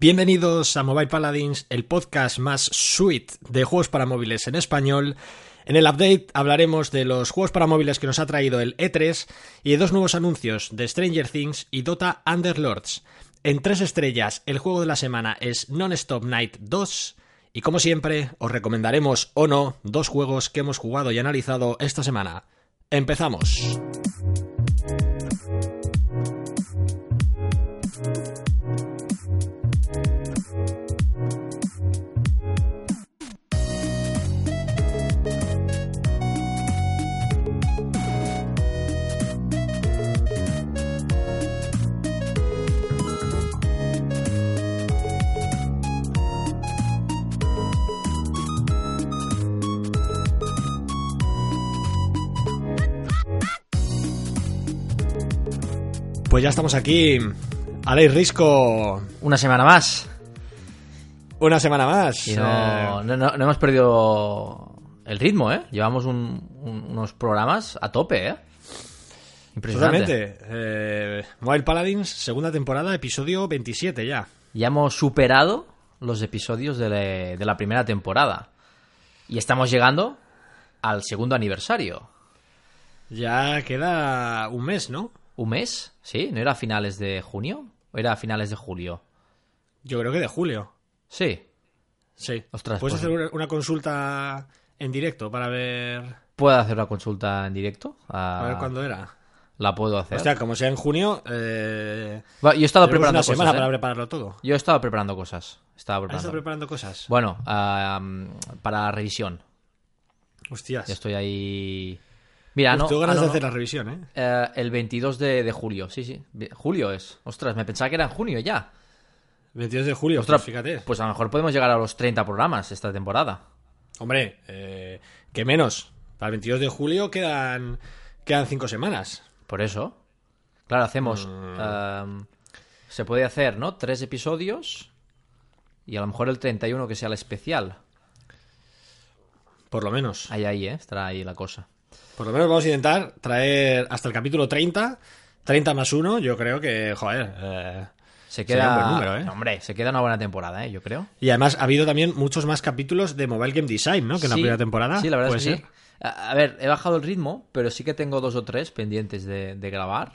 Bienvenidos a Mobile Paladins, el podcast más sweet de juegos para móviles en español. En el update hablaremos de los juegos para móviles que nos ha traído el E3 y de dos nuevos anuncios de Stranger Things y Dota Underlords. En tres estrellas, el juego de la semana es Non-Stop Night 2 y como siempre os recomendaremos o no dos juegos que hemos jugado y analizado esta semana. Empezamos. Pues ya estamos aquí. Alex Risco. Una semana más. Una semana más. Y no, no, no- no hemos perdido el ritmo, ¿eh? Llevamos un- un- unos programas a tope, ¿eh? Impresionante. Totalmente. Eh, Mobile Paladins, segunda temporada, episodio 27 ya. Ya hemos superado los episodios de la primera temporada. Y estamos llegando al segundo aniversario. Ya queda un mes, ¿no? ¿Un mes? ¿Sí? ¿No era a finales de junio? ¿O era a finales de julio? Yo creo que de julio. Sí. Sí. Ostras, ¿Puedes pues- hacer una- una consulta en directo para ver, ¿Puedo hacer una consulta en directo? Para ver cuándo era? La puedo hacer. Hostia, como sea en junio, eh, yo he estado preparando una cosas. semana ¿eh? para prepararlo todo. Yo he estado preparando cosas. Estaba ¿Has preparando. estado preparando cosas? Bueno, ah, para la revisión. Hostias. Ya estoy ahí. Mira, Uf, no. tengo ganas ah, no, de no. hacer la revisión, ¿eh? Eh, el 22 de, de julio, sí, sí. Julio es. Ostras, me pensaba que era en junio ya. 22 de julio, Ostras, pues fíjate. Pues a lo mejor podemos llegar a los 30 programas esta temporada. Hombre, eh, que menos. Para el 22 de julio quedan, quedan cinco semanas. Por eso. Claro, hacemos. Mm. eh, se puede hacer, ¿no? Tres episodios. Y a lo mejor el 31 que sea el especial. Por lo menos. Ahí, ahí, ¿eh? Estará ahí la cosa. Por lo menos vamos a intentar traer hasta el capítulo 30. 30 más 1, yo creo que, joder. eh, Se queda. un buen número, ¿eh? Hombre, se queda una buena temporada, ¿eh? Yo creo. Y además ha habido también muchos más capítulos de Mobile Game Design, ¿no? Que en la primera temporada. Sí, la verdad ¿Puede es que sí. A, a ver, he bajado el ritmo, pero sí que tengo dos o tres pendientes de, de grabar.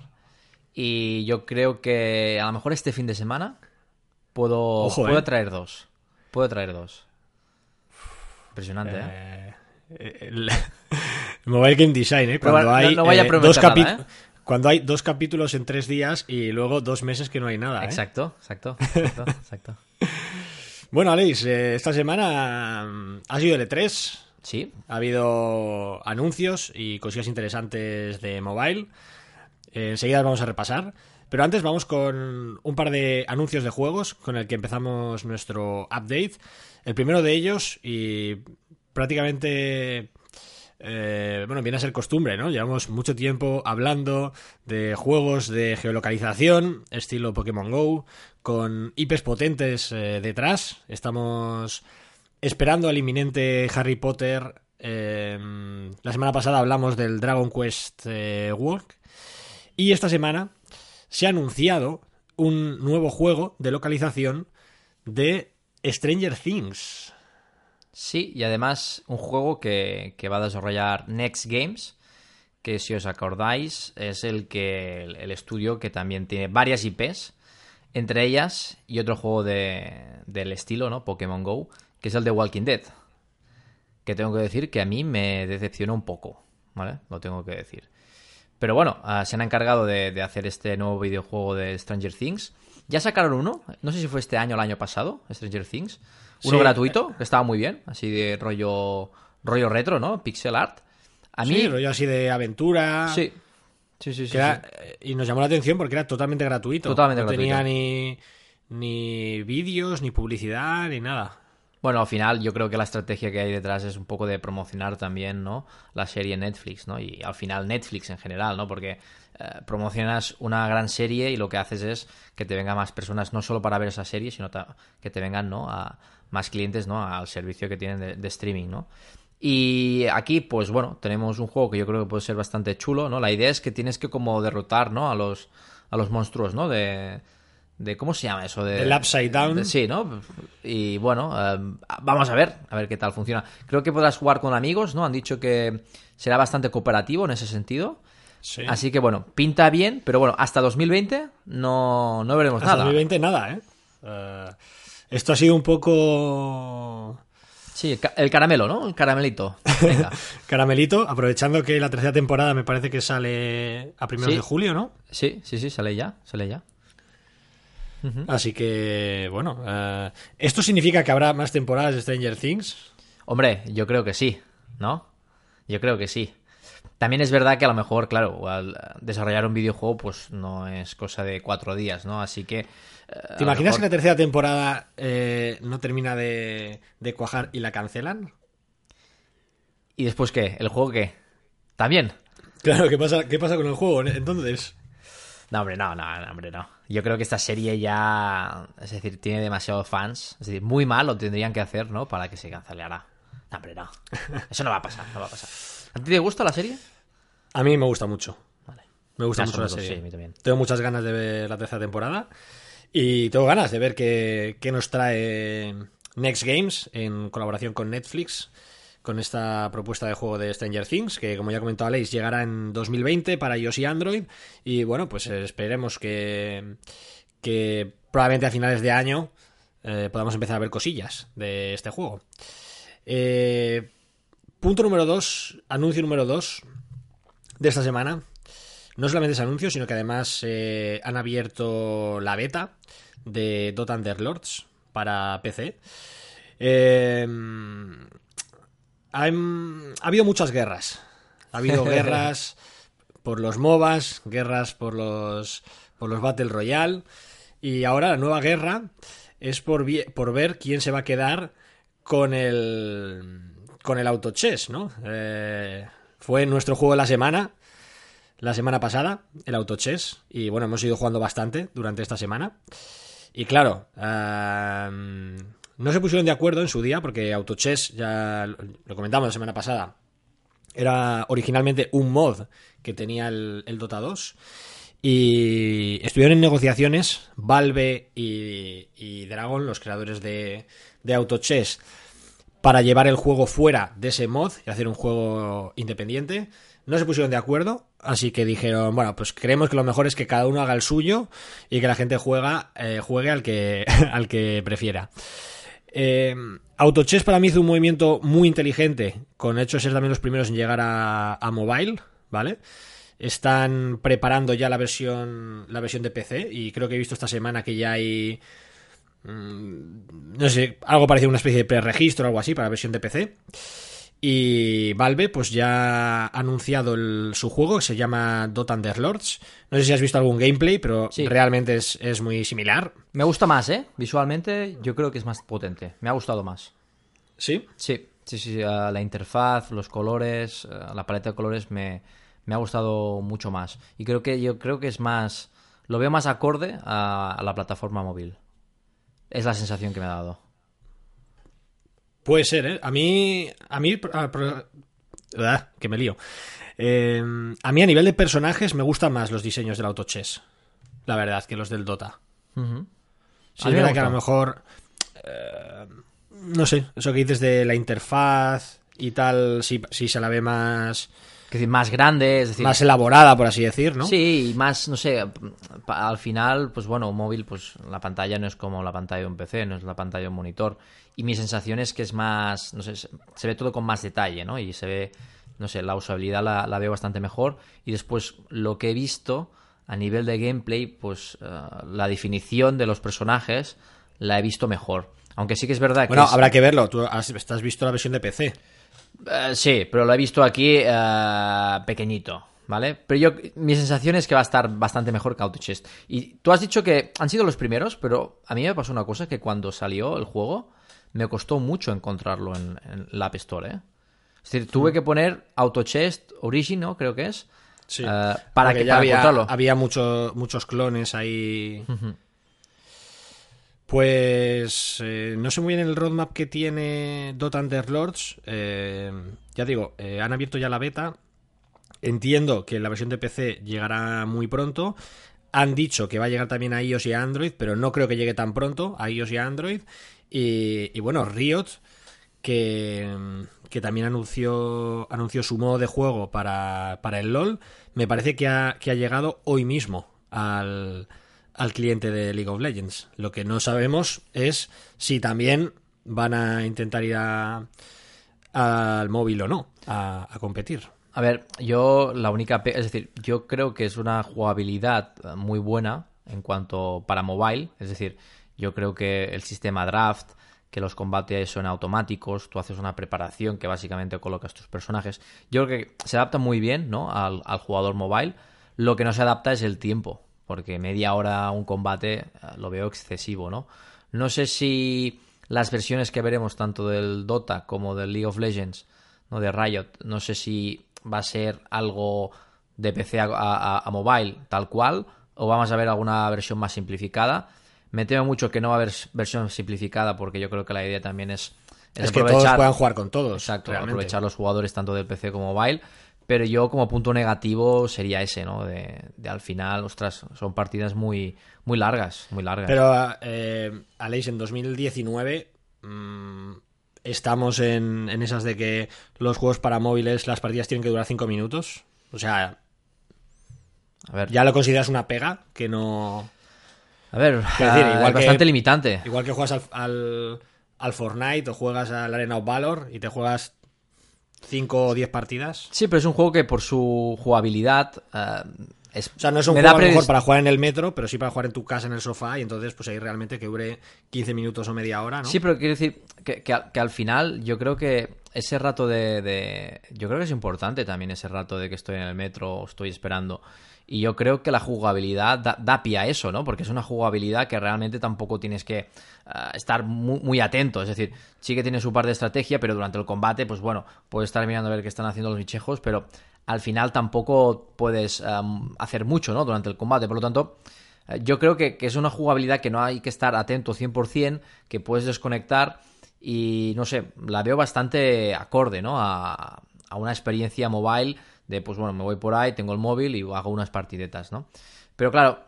Y yo creo que a lo mejor este fin de semana puedo, Ojo, puedo ¿eh? traer dos. Puedo traer dos. Impresionante, ¿eh? Eh, el- Mobile Game Design, ¿eh? Cuando no- hay no vaya a eh, dos capi- ¿eh? Cuando hay dos capítulos en tres días y luego dos meses que no hay nada, ¿eh? Exacto, exacto, exacto, exacto. Bueno, Alex, esta semana mm, ha sido el E3. Sí, Ha habido anuncios y cosillas interesantes de mobile. Enseguida vamos a repasar. Pero antes vamos con un par de anuncios de juegos con el que empezamos nuestro update. El primero de ellos, y prácticamente. Eh, bueno, viene a ser costumbre, ¿no? Llevamos mucho tiempo hablando de juegos de geolocalización, estilo Pokémon Go, con IPs potentes eh, detrás. Estamos esperando al inminente Harry Potter. eh, la semana pasada hablamos del Dragon Quest eh, Walk. Y esta semana se ha anunciado un nuevo juego de localización de Stranger Things. Sí, y además un juego que, que va a desarrollar Next Games, que si os acordáis es el que el, estudio que también tiene varias IPs, entre ellas y otro juego de, del estilo, ¿no? Pokémon Go, que es el de Walking Dead. Que tengo que decir que a mí me decepcionó un poco, ¿vale? Lo tengo que decir. Pero bueno, ah, se han encargado de, de hacer este nuevo videojuego de Stranger Things. Ya sacaron uno, no sé si fue este año o el año pasado, Stranger Things. Uno Sí. gratuito, que estaba muy bien, así de rollo, rollo retro, ¿no? Pixel art. A mí, Sí, rollo así de aventura. sí. Sí, sí, sí. que era- sí. y nos llamó la atención porque era totalmente gratuito. Totalmente no gratuito. tenía ni, ni vídeos, ni publicidad, ni nada. Bueno, al final yo creo que la estrategia que hay detrás es un poco de promocionar también, ¿no? La serie Netflix, ¿no? Y al final Netflix en general, ¿no? Porque eh, promocionas una gran serie y lo que haces es que te vengan más personas no solo para ver esa serie, sino que te vengan, ¿no? A más clientes, ¿no? Al servicio que tienen de, de streaming, ¿no? Y aquí, pues bueno, tenemos un juego que yo creo que puede ser bastante chulo, ¿no? La idea es que tienes que como derrotar, ¿no? A los, a los monstruos, ¿no? De, de ¿cómo se llama eso? De, El Upside Down. de- sí, ¿no? Y bueno, eh, vamos a ver, a ver qué tal funciona. Creo que podrás jugar con amigos, ¿no? Han dicho que será bastante cooperativo en ese sentido. Sí. Así que bueno, pinta bien, pero bueno, hasta 2020 no, no veremos Hasta nada. 2020 nada, ¿eh? Eh, Esto ha sido un poco Sí, el ca- el caramelo, ¿no? El caramelito. Venga. caramelito, aprovechando que la tercera temporada me parece que sale a primeros Sí. de julio, ¿no? Sí, sí, sí, sale ya, sale ya. Así que, bueno, eh, ¿esto significa que habrá más temporadas de Stranger Things? Hombre, yo creo que sí, ¿no? Yo creo que sí. También es verdad que a lo mejor, claro, al desarrollar un videojuego, pues no es cosa de cuatro días, ¿no? Así que. Eh, ¿Te imaginas que la tercera temporada eh, no termina de, de cuajar y la cancelan? ¿Y después qué? ¿El juego qué? ¿También? Claro, ¿qué pasa, qué pasa con el juego entonces? No, hombre, no, no, no, hombre, no. Yo creo que esta serie ya. Es decir, tiene demasiados fans. Es decir, muy mal lo tendrían que hacer, ¿no? Para que se cancelara. No, hombre, no. Eso no va a pasar, no va a pasar. ¿A ti te gusta la serie? A mí me gusta mucho. Vale. Me gusta mucho la serie. sí, a mí también. Tengo muchas ganas de ver la tercera temporada. Y tengo ganas de ver qué, nos trae Next Games en colaboración con Netflix. Con esta propuesta de juego de Stranger Things, que como ya comentó Alex, llegará en 2020 para iOS y Android. Y bueno, pues eh, esperemos que, que probablemente a finales de año eh, podamos empezar a ver cosillas de este juego. Eh, punto número 2, anuncio número 2 de esta semana. No solamente es anuncio, sino que además eh, han abierto la beta de Dota Underlords para PC. Eh, han- ha habido muchas guerras. Ha habido guerras por los MOBAs, guerras por los, por los Battle Royale. Y ahora la nueva guerra es por, por ver quién se va a quedar con el, con el Auto Chess, ¿no? Eh, fue nuestro juego de la semana la semana pasada, el Auto Chess, y bueno, hemos ido jugando bastante durante esta semana. Y claro, no se pusieron de acuerdo en su día, porque Auto Chess, ya lo comentamos la semana pasada, era originalmente un mod que tenía el, el Dota 2. Y estuvieron en negociaciones Valve y, y Dragon, los creadores de, de Auto Chess, para llevar el juego fuera de ese mod y hacer un juego independiente. No se pusieron de acuerdo, así que dijeron, bueno, pues creemos que lo mejor es que cada uno haga el suyo y que la gente juega, eh, juegue al que, al que prefiera. Eh, Autochess para mí hizo un movimiento muy inteligente, con hecho ser también los primeros en llegar a, a mobile, ¿vale? Están preparando ya la versión, la versión de PC y creo que he visto esta semana que ya hay mm, no sé, algo parecido a una especie de preregistro o algo así para la versión de PC. Y Valve pues ya ha anunciado el- su juego que se llama Dota Underlords. No sé si has visto algún gameplay, pero Sí. realmente es, es muy similar. Me gusta más, ¿eh? Visualmente yo creo que es más potente. Me ha gustado más. ¿Sí? Sí, sí, sí. la interfaz, los colores, la paleta de colores me, me ha gustado mucho más. Y creo que yo creo que es más... Lo veo más acorde a, a la plataforma móvil. Es la sensación que me ha dado. Puede ser, ¿eh? A mí. A mí. ah, pro- ah, que me lío. Eh, a mí, a nivel de personajes, me gustan más los diseños del Auto Chess. La verdad, que los del Dota. Ujú. Sí, A es verdad que a lo mejor. eh, no sé, eso que dices de la interfaz y tal, si, si se la ve más. Es decir, más grande, es decir... más elaborada, por así decir, ¿no? Sí, y más, no sé, al final, pues bueno, un móvil, pues la pantalla no es como la pantalla de un PC, no es la pantalla de un monitor. Y mi sensación es que es más, no sé, se, ve todo con más detalle, ¿no? Y se ve, no sé, la usabilidad la, la veo bastante mejor. Y después, lo que he visto a nivel de gameplay, pues eh, la definición de los personajes la he visto mejor. Aunque sí que es verdad que... Bueno, es- habrá que verlo. Tú has, estás visto la versión de PC. Eh, sí, pero lo he visto aquí eh, pequeñito, ¿vale? Pero yo, mi sensación es que va a estar bastante mejor que Autochest. Y tú has dicho que han sido los primeros, pero a mí me pasó una cosa que cuando salió el juego me costó mucho encontrarlo en, en la App Store, ¿eh? Es decir, tuve que poner Autochest Origin, ¿no? Creo que es. Sí. eh, para Porque que ya para había, encontrarlo. había mucho- muchos clones ahí. Pues eh, no sé muy bien el roadmap que tiene Dota Underlords. Eh, ya digo, eh, han abierto ya la beta. Entiendo que la versión de PC llegará muy pronto. Han dicho que va a llegar también a iOS y a Android, pero no creo que llegue tan pronto a iOS y a Android. Y, bueno, Riot, que, que también anunció, anunció su modo de juego para, para el LOL, me parece que ha, que ha llegado hoy mismo al, al cliente de League of Legends. Lo que no sabemos es si también van a intentar ir a- al móvil o no, a, a competir. A ver, yo la única... Es decir, yo creo que es una jugabilidad muy buena en cuanto para mobile. Es decir, yo creo que el sistema draft, que los combates son automáticos, tú haces una preparación que básicamente colocas tus personajes. Yo creo que se adapta muy bien ¿no? al, al jugador mobile. Lo que no se adapta es el tiempo, porque media hora un combate eh, lo veo excesivo, ¿no? No sé si las versiones que veremos tanto del Dota como del League of Legends, ¿no? de Riot, no sé si va a ser algo de PC a, mobile tal cual, o vamos a ver alguna versión más simplificada. Me temo mucho que no va a haber versión simplificada, porque yo creo que la idea también es, Es, que todos puedan jugar con todos. Exacto, realmente. aprovechar los jugadores tanto del PC como mobile. Pero yo como punto negativo sería ese, ¿no? De, de al final, ostras, son partidas muy, muy largas, muy largas. Pero, eh, Aleix, en 2019 mm, estamos en, en esas de que los juegos para móviles, las partidas tienen que durar 5 minutos. O sea, a ver, ya lo consideras una pega que no... a ver, Quiero decir, ah, igual es bastante que- limitante. Igual que juegas al, al, al Fortnite o juegas al Arena of Valor y te juegas 5 o 10 partidas. Sí, pero es un juego que por su jugabilidad ah, es, O sea, no es un juego da a lo mejor para jugar en el metro, pero sí para jugar en tu casa en el sofá y entonces pues ahí realmente que dure 15 minutos o media hora, ¿no? Sí, pero quiero decir que, que al, que al final yo creo que ese rato de, de- Yo creo que es importante también ese rato de que estoy en el metro o estoy esperando. Y yo creo que la jugabilidad da, pie a eso, ¿no? Porque es una jugabilidad que realmente tampoco tienes que ah, estar muy, muy atento. Es decir, sí que tiene su parte de estrategia, pero durante el combate, pues bueno, puedes estar mirando a ver qué están haciendo los bichejos, pero al final tampoco puedes hacer mucho, ¿no? Durante el combate. Por lo tanto, eh, yo creo que, que es una jugabilidad que no hay que estar atento 100%, que puedes desconectar y no sé, la veo bastante acorde, ¿no? A, a una experiencia mobile de, pues bueno, me voy por ahí, tengo el móvil y hago unas partidetas, ¿no? Pero claro,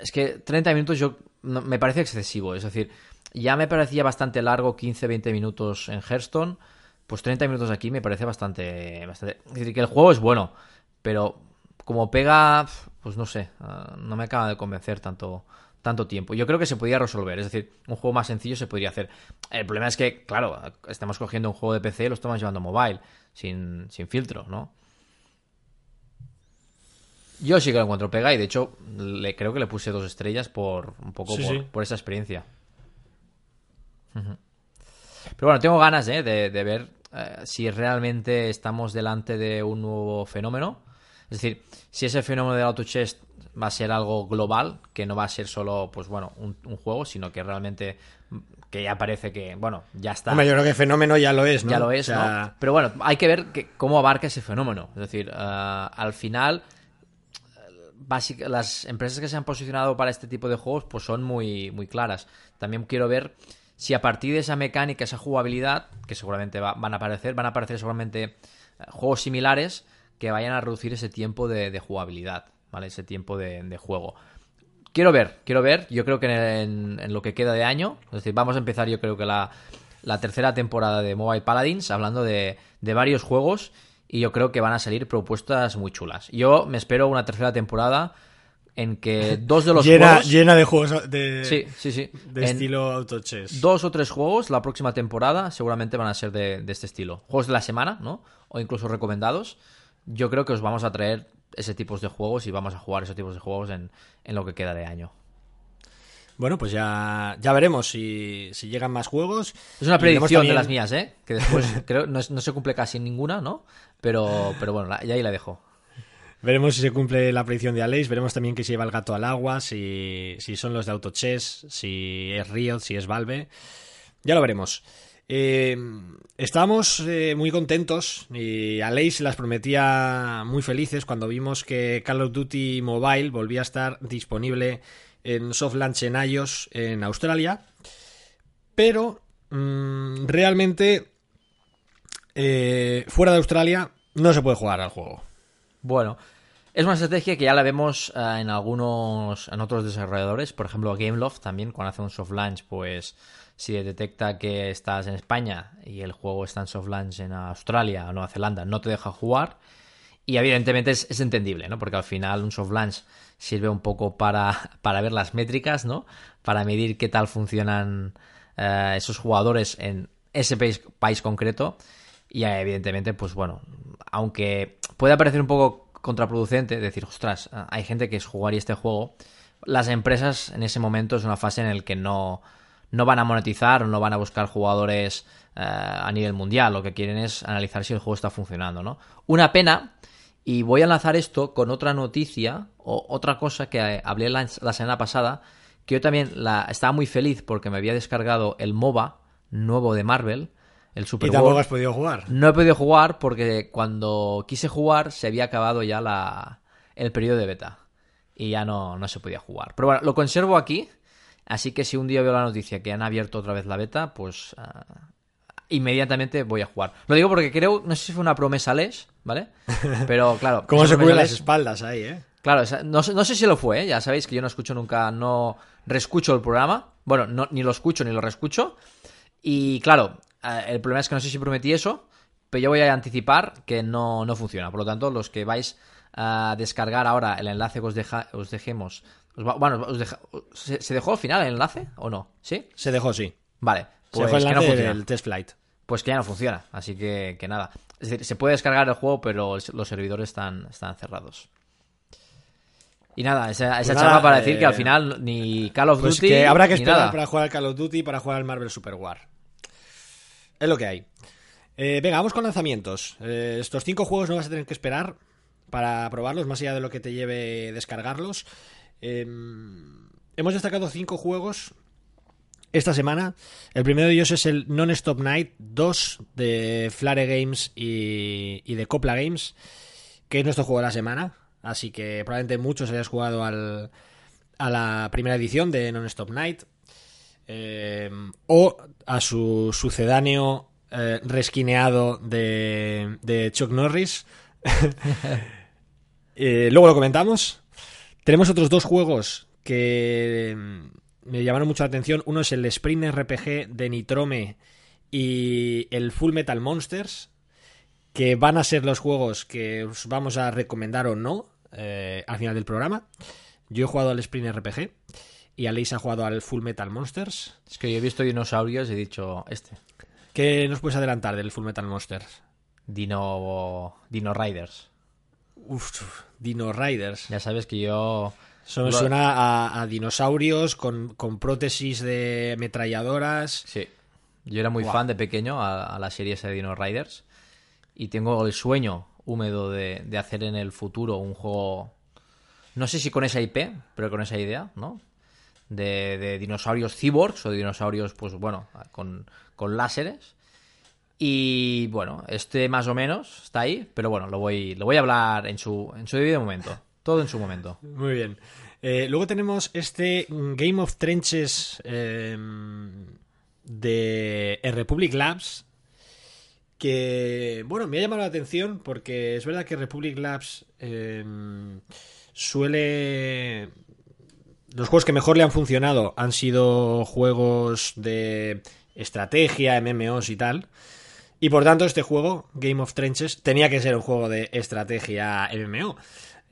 es que 30 minutos yo no- me parece excesivo, es decir, ya me parecía bastante largo 15-20 minutos en Hearthstone, pues 30 minutos aquí me parece bastante, bastante... Es decir, que el juego es bueno, pero como pega, pues no sé, ah, no me acaba de convencer tanto, tanto tiempo. Yo creo que se podía resolver, es decir, un juego más sencillo se podría hacer. El problema es que, claro, estamos cogiendo un juego de PC y lo estamos llevando a mobile, sin, sin filtro, ¿no? Yo sí que lo encuentro pega y de hecho le, creo que le puse dos estrellas por un poco Sí, por, sí. por esa experiencia. Pero bueno, tengo ganas ¿eh? de, de ver eh, si realmente estamos delante de un nuevo fenómeno. Es decir, si ese fenómeno del auto chest va a ser algo global, que no va a ser solo, pues bueno, un, un juego, sino que realmente mm, que ya parece que, bueno, ya está. Hombre, yo creo que fenómeno ya lo es, ¿no? Ya lo es, O sea, ¿no? Pero bueno, hay que ver que- cómo abarca ese fenómeno. Es decir, eh, al final, las empresas que se han posicionado para este tipo de juegos pues son muy, muy claras. También quiero ver si a partir de esa mecánica, esa jugabilidad, que seguramente va- van a aparecer, van a aparecer seguramente eh, juegos similares que vayan a reducir ese tiempo de, jugabilidad, ¿vale? Ese tiempo de, juego. Quiero ver, quiero ver. Yo creo que en, en lo que queda de año, es decir, vamos a empezar yo creo que la, la tercera temporada de Mobile Paladins, hablando de, de varios juegos, y yo creo que van a salir propuestas muy chulas. Yo me espero una tercera temporada en que dos de los llena, juegos... llena de juegos de, Sí, sí, sí. de En estilo auto chess. Dos o tres juegos la próxima temporada seguramente van a ser de, de este estilo. Juegos de la semana, ¿no? O incluso recomendados. Yo creo que os vamos a traer ese tipo de juegos y vamos a jugar esos tipos de juegos en, en lo que queda de año. Bueno, pues ya, ya veremos si, si llegan más juegos. Es una predicción también- de las mías, ¿eh? Que después creo no, no se cumple casi ninguna, ¿no? Pero, pero bueno, ya ahí la dejo. Veremos si se cumple la predicción de Aleix, veremos también que se lleva el gato al agua, si, si son los de AutoChess, si es Riot, si es Valve. Ya lo veremos. Eh, estábamos eh, muy contentos y Aleix las prometía muy felices cuando vimos que Call of Duty Mobile volvía a estar disponible en soft launch en iOS en Australia. Pero mm, realmente eh, fuera de Australia no se puede jugar al juego. Bueno, Es una estrategia que ya la vemos eh, en algunos, en otros desarrolladores, por ejemplo Gameloft también, cuando hace un soft launch, pues si detecta que estás en España y el juego está en soft launch en Australia o Nueva Zelanda, no te deja jugar. Y evidentemente es, entendible, ¿no? Porque al final un soft launch sirve un poco para, para ver las métricas, ¿no? Para medir qué tal funcionan eh, esos jugadores en ese país, país concreto. Y evidentemente, pues bueno, aunque puede parecer un poco contraproducente decir, ostras, hay gente que es jugar y este juego, las empresas en ese momento es una fase en la que no, no van a monetizar o no van a buscar jugadores eh, a nivel mundial. Lo que quieren es analizar si el juego está funcionando, ¿no? Una pena, y voy a enlazar esto con otra noticia o otra cosa que hablé la, semana pasada, que yo también la, estaba muy feliz porque me había descargado el MOBA nuevo de Marvel, el Super ¿Y tampoco has podido jugar? No he podido jugar porque cuando quise jugar se había acabado ya la, el periodo de beta. Y ya no, no se podía jugar. Pero bueno, lo conservo aquí. Así que si un día veo la noticia que han abierto otra vez la beta, pues ah, inmediatamente voy a jugar. Lo digo porque creo, no sé si fue una promesa Les, ¿vale? Pero claro. ¿Cómo se cubren las espaldas ahí, eh? Claro, no, no, sé si lo fue, ¿eh? ya sabéis que yo no escucho nunca, no reescucho el programa. Bueno, no, ni lo escucho ni lo reescucho. Y claro, eh, el problema es que no sé si prometí eso, pero yo voy a anticipar que no, no funciona. Por lo tanto, los que vais a descargar ahora el enlace que os, deja, os dejemos. bueno, ¿se, dejó al final el enlace o no? ¿Sí? Se dejó, sí. Vale. Pues se dejó el que no funciona. el test flight. Pues que ya no funciona. Así que, que nada. Es decir, se puede descargar el juego, pero los servidores están, están cerrados. Y nada, esa, esa pues charla para decir que al eh, final ni Call of pues Duty. Que habrá que esperar para jugar al Call of Duty y para jugar al Marvel Super War. Es lo que hay. Eh, venga, vamos con lanzamientos. Eh, estos cinco juegos no vas a tener que esperar para probarlos, más allá de lo que te lleve descargarlos. Em, hemos destacado cinco juegos esta semana. El primero de ellos es el Non-Stop Night 2 de Flare Games y, de Copla Games, que es nuestro juego de la semana. Así que probablemente muchos hayas jugado al, a la primera edición de Non-Stop Night. Em, o a su sucedáneo eh, resquineado de, Chuck Norris. Eh, luego lo comentamos. Tenemos otros dos juegos que me llamaron mucho la atención. Uno es el Sprint RPG de Nitrome y el Full Metal Monsters, que van a ser los juegos que os vamos a recomendar o no eh, al final del programa. Yo he jugado al Sprint RPG y Alice ha jugado al Full Metal Monsters. Es que yo he visto dinosaurios y he dicho este. ¿Qué nos puedes adelantar del Full Metal Monsters? Dino. Dino Riders. Uf, Dino Riders. Ya sabes que yo. Suena a, dinosaurios con, prótesis de ametralladoras. Sí. Yo era muy fan de pequeño a, la serie esa de Dino Riders. Y tengo el sueño húmedo de, de hacer en el futuro un juego. No sé si con esa IP, pero con esa idea, ¿no? de, dinosaurios cyborgs o de dinosaurios, pues bueno, con, con láseres. Y bueno, este más o menos está ahí, pero bueno, lo voy, lo voy a hablar en su, en su debido momento. Todo en su momento. Muy bien. Eh, luego tenemos este Game of Trenches em, de Republic Labs. Que, bueno, me ha llamado la atención porque es verdad que Republic Labs em, suele los juegos que mejor le han funcionado han sido juegos de estrategia, MMOs y tal. Y por tanto, este juego, Game of Trenches, tenía que ser un juego de estrategia MMO.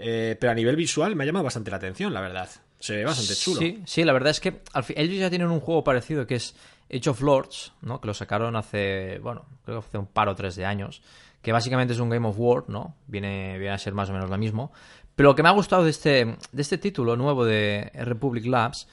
Eh, pero a nivel visual me ha llamado bastante la atención, la verdad. Se ve bastante chulo. Sí, sí la verdad es que ellos ya tienen un juego parecido que es Age of Lords, ¿no? Que lo sacaron hace, bueno, creo que hace un par o tres de años. Que básicamente es un Game of War, ¿no? Viene, viene a ser más o menos lo mismo. Pero lo que me ha gustado de este, de este título nuevo de Republic Labs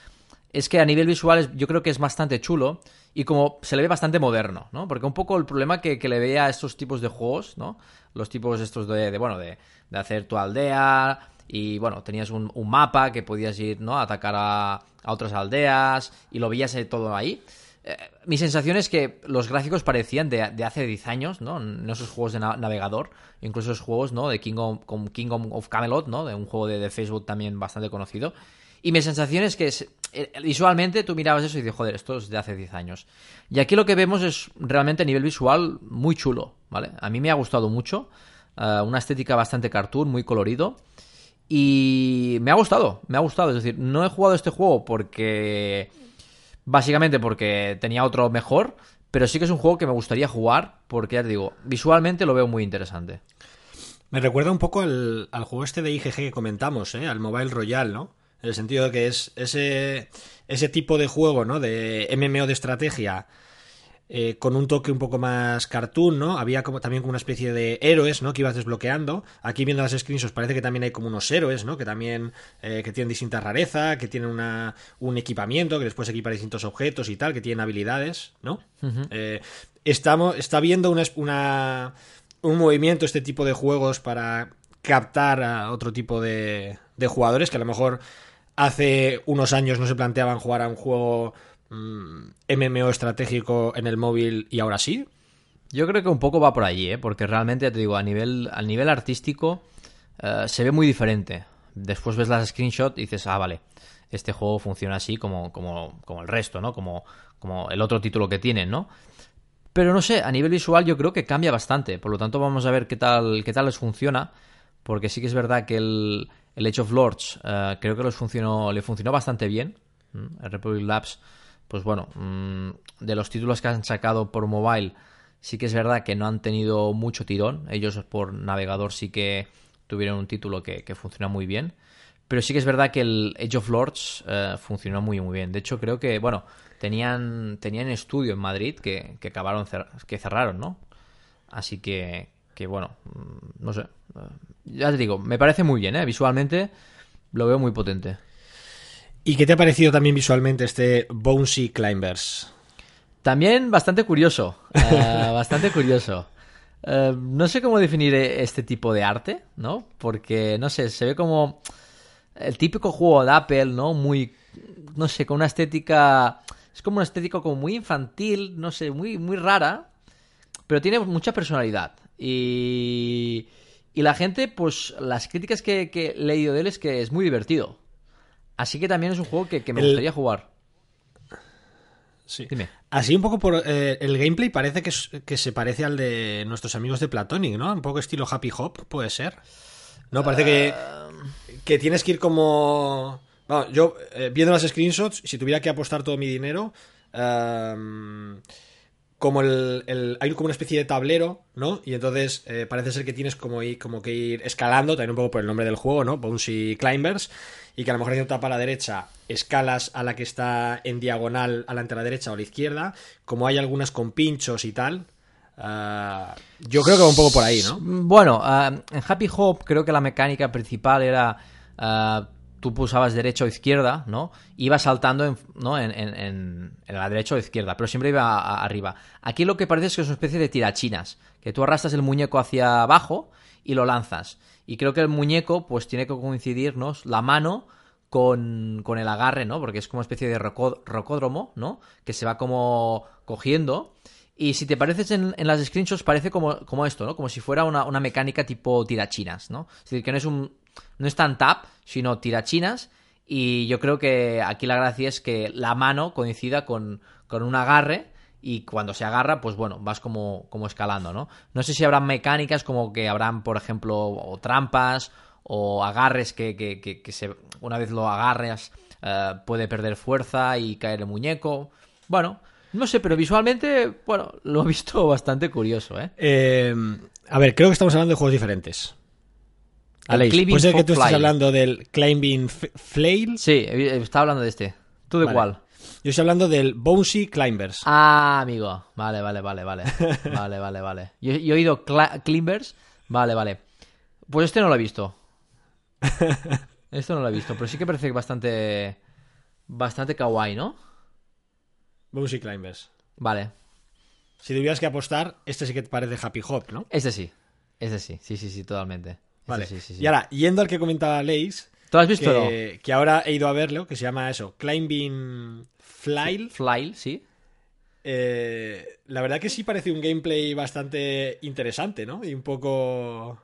es que a nivel visual yo creo que es bastante chulo y como se le ve bastante moderno, ¿no? Porque un poco el problema que, le veía a estos tipos de juegos, ¿no? Los tipos estos de, bueno, de, hacer tu aldea y, bueno, tenías un, mapa que podías ir, ¿no? A atacar a, a otras aldeas y lo veías todo ahí. Eh, mi sensación es que los gráficos parecían de, hace 10 años, ¿no? En esos juegos de navegador, incluso esos juegos, ¿no? De King of, King of Camelot, ¿no? De un juego de, Facebook también bastante conocido. Y mi sensación es que eh, visualmente tú mirabas eso y dices, joder, esto es de hace 10 años. Y aquí lo que vemos es realmente a nivel visual muy chulo, ¿vale? A mí me ha gustado mucho. Eh, una estética bastante cartoon, muy colorido. Y me ha gustado, me ha gustado. Es decir, no he jugado este juego porque. Básicamente porque tenía otro mejor. Pero sí que es un juego que me gustaría jugar. Porque ya te digo, visualmente lo veo muy interesante. Me recuerda un poco al, al juego este de IGG que comentamos, ¿eh? al Mobile Royale, ¿no? En el sentido de que es ese, ese tipo de juego, ¿no? De MMO de estrategia eh, con un toque un poco más cartoon, ¿no? Había como, también como una especie de héroes, ¿no? Que ibas desbloqueando. Aquí viendo las screenshots parece que también hay como unos héroes, ¿no? Que también eh, que tienen distinta rareza, que tienen una, un equipamiento, que después equipa distintos objetos y tal, que tienen habilidades, ¿no? eh, estamos, está viendo una, una, un movimiento este tipo de juegos para captar a otro tipo de, de jugadores que a lo mejor hace unos años no se planteaban jugar a un juego MMO estratégico en el móvil y ahora sí. Yo creo que un poco va por allí, ¿eh? porque realmente, ya te digo, a nivel, nivel artístico eh, se ve muy diferente. Después ves las screenshots y dices, ah, vale, este juego funciona así como, como, como el resto, ¿no? Como, como el otro título que tienen, ¿no? Pero no sé, a nivel visual yo creo que cambia bastante. Por lo tanto, vamos a ver qué tal, qué tal les funciona. Porque sí que es verdad que el, el Age of Lords uh, creo que les funcionó, le funcionó bastante bien. ¿Mm? El Republic Labs, pues bueno, mmm, de los títulos que han sacado por mobile, sí que es verdad que no han tenido mucho tirón. Ellos por navegador sí que tuvieron un título que, funciona muy bien. Pero sí que es verdad que el Age of Lords uh, funcionó muy muy bien. De hecho, creo que, bueno, tenían, tenían estudio en Madrid que, que acabaron, que cerraron, ¿no? Así que, que bueno, mm, no sé. Ya te digo, me parece muy bien, ¿eh? Visualmente lo veo muy potente. ¿Y qué te ha parecido también visualmente este Bouncy Climbers? También bastante curioso. Uh, bastante curioso. Uh, no sé cómo definir este tipo de arte, ¿no? Porque, no sé, se ve como el típico juego de Apple, ¿no? Muy, no sé, con una estética... Es como una estética como muy infantil, no sé, muy, muy rara, pero tiene mucha personalidad. Y, y la gente, pues las críticas que, que, he leído de él es que es muy divertido. Así que también es un juego que, que me el... gustaría jugar. Sí. Dime. Así un poco por eh, el gameplay parece que, que, se parece al de nuestros amigos de Platonic, ¿no? Un poco estilo Happy Hop, puede ser. No, parece uh... que, que tienes que ir como... Bueno, yo, eh, viendo las screenshots, si tuviera que apostar todo mi dinero... Uh, como el, hay como una especie de tablero, ¿no? Y entonces eh, parece ser que tienes como, ir, como que ir escalando, también un poco por el nombre del juego, ¿no? Bouncy Climbers, y que a lo mejor tapa a la derecha, escalas a la que está en diagonal a la derecha o a la izquierda, como hay algunas con pinchos y tal. Uh, yo creo que va un poco por ahí, ¿no? Bueno, uh, en Happy Hop creo que la mecánica principal era uh, tú pulsabas derecha o izquierda, ¿no? Iba saltando en, ¿no? en, en, en, la derecha o izquierda, pero siempre iba arriba. Aquí lo que parece es que es una especie de tirachinas, que tú arrastras el muñeco hacia abajo y lo lanzas. Y creo que el muñeco, pues tiene que coincidirnos la mano con, con el agarre, ¿no? Porque es como una especie de rocó, rocódromo, ¿no? Que se va como cogiendo. Y si te pareces en, en, las screenshots, parece como, como esto, ¿no? Como si fuera una, una mecánica tipo tirachinas, ¿no? Es decir, que no es un, no es tan tap, sino tirachinas. Y yo creo que aquí la gracia es que la mano coincida con, con un agarre y cuando se agarra, pues bueno, vas como, como escalando, ¿no? No sé si habrán mecánicas como que habrán, por ejemplo, o trampas o agarres que, que, que, que se, una vez lo agarras uh, puede perder fuerza y caer el muñeco. Bueno, no sé, pero visualmente, bueno, lo he visto bastante curioso, ¿eh? eh a ver, creo que estamos hablando de juegos diferentes. Aleix, ¿puede ser que tú estés hablando del Climbing Flail? Sí, estaba hablando de este. ¿Tú de vale. cuál? Yo estoy hablando del Bouncy Climbers. Ah, amigo. Vale, vale, vale, vale. Vale, vale, vale. Yo, yo he oído Climbers. Vale, vale. Pues este no lo he visto. Esto no lo he visto, pero sí que parece bastante. Bastante kawaii, ¿no? Bouncy Climbers. Vale. Si tuvieras que apostar, este sí que te parece Happy Hop, ¿no? Este sí. Este sí, sí, sí, sí, totalmente. Vale. Sí, sí, sí, y ahora, yendo al que comentaba Leis. ¿Tú has visto? Que, ahora he ido a verlo, que se llama eso, Climbing Flail. Flail, sí. Eh, la verdad que sí parece un gameplay bastante interesante, ¿no? Y un poco.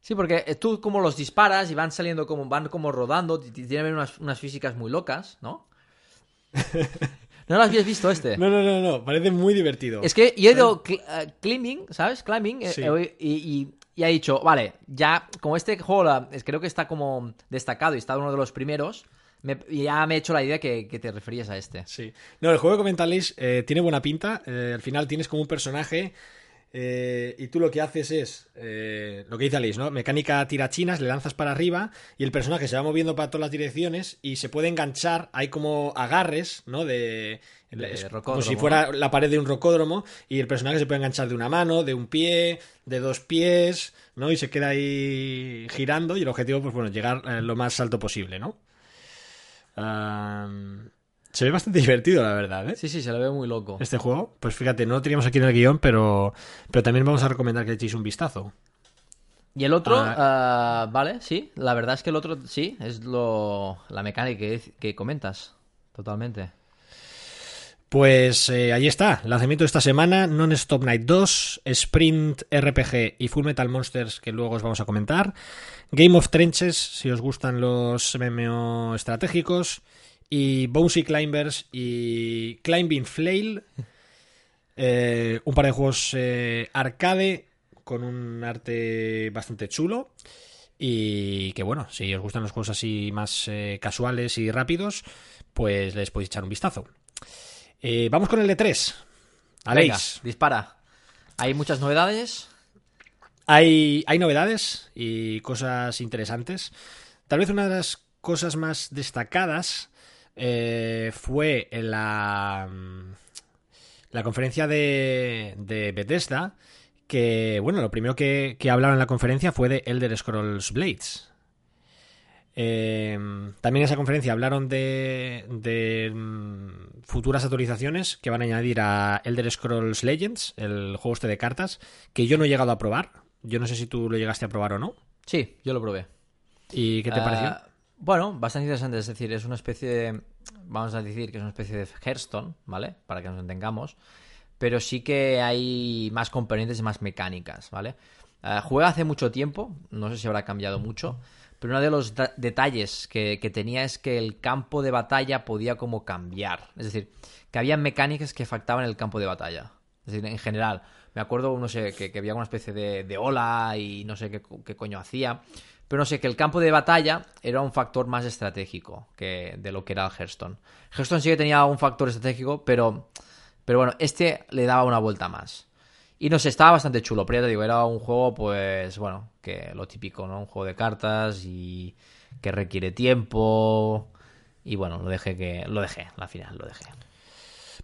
Sí, porque tú como los disparas y van saliendo como, van como rodando, tienen unas, unas físicas muy locas, ¿no? ¿No lo habías visto este? No, no, no, no, parece muy divertido. Es que yo he ido cl uh, climbing, ¿sabes? Climbing, sí. eh, y, y y ha dicho, vale, ya, como este juego es- creo que está como destacado y está uno de los primeros, me- ya me he hecho la idea que, que te referías a este. Sí. No, el juego que comenta Alex eh, tiene buena pinta. Eh, al final tienes como un personaje eh, y tú lo que haces es eh, lo que dice Alice, ¿no? Mecánica tirachinas, le lanzas para arriba y el personaje se va moviendo para todas las direcciones y se puede enganchar. Hay como agarres, ¿no? De. Como si fuera la pared de un rocódromo y el personaje se puede enganchar de una mano, de un pie, de dos pies, ¿no? Y se queda ahí girando y el objetivo, pues bueno, llegar eh, lo más alto posible, ¿no? Se ve bastante divertido, la verdad, ¿eh? Sí, sí, se lo ve muy loco. Este juego, pues fíjate, no lo teníamos aquí en el guion, pero, pero también vamos a recomendar que le echéis un vistazo. Y el otro, Ah. ah, vale, sí, la verdad es que el otro, sí, es lo la mecánica que, que comentas, totalmente. Pues eh, ahí está, lanzamiento de esta semana, Non-Stop Night 2, Sprint RPG y Full Metal Monsters que luego os vamos a comentar, Game of Trenches, si os gustan los MMO estratégicos, y Bouncy Climbers y Climbing Flail, eh, un par de juegos eh, arcade con un arte bastante chulo. Y que bueno, si os gustan los juegos así más eh, casuales y rápidos, pues les podéis echar un vistazo. Vamos con el de 3. Venga, Aleix, dispara. Hay muchas novedades. hay, hay novedades y cosas interesantes. Tal vez una de las cosas más destacadas eh, fue en la, mm, la conferencia de, de Bethesda, que, bueno, lo primero que, que hablaron en la conferencia fue de Elder Scrolls Blades. Eh, también en esa conferencia hablaron de, de mm, futuras actualizaciones que van a añadir a Elder Scrolls Legends, el juego este de cartas, que yo no he llegado a probar. Yo no sé si tú lo llegaste a probar o no. Sí, yo lo probé. ¿Y qué te Ah, pareció? Bueno, bastante interesante. Es decir, es una especie de. Vamos a decir que es una especie de Hearthstone, ¿vale? Para que nos entendamos. Pero sí que hay más componentes y más mecánicas, ¿vale? Ah, jugué hace mucho tiempo, no sé si habrá cambiado mucho. Pero uno de los detalles que, tenía es que el campo de batalla podía como cambiar. Es decir, que había mecánicas que afectaban el campo de batalla. Es decir, en general. Me acuerdo, no sé, que, había una especie de, ola y no sé qué, qué coño hacía. Pero no sé, que el campo de batalla era un factor más estratégico que de lo que era el Hearthstone. Hearthstone sí que tenía un factor estratégico, pero, pero bueno, este le daba una vuelta más. Y no sé, estaba bastante chulo, pero ya te digo, era un juego, pues, bueno, que lo típico, ¿no? Un juego de cartas y que requiere tiempo. Y bueno, lo dejé que. Lo dejé, al final, lo dejé.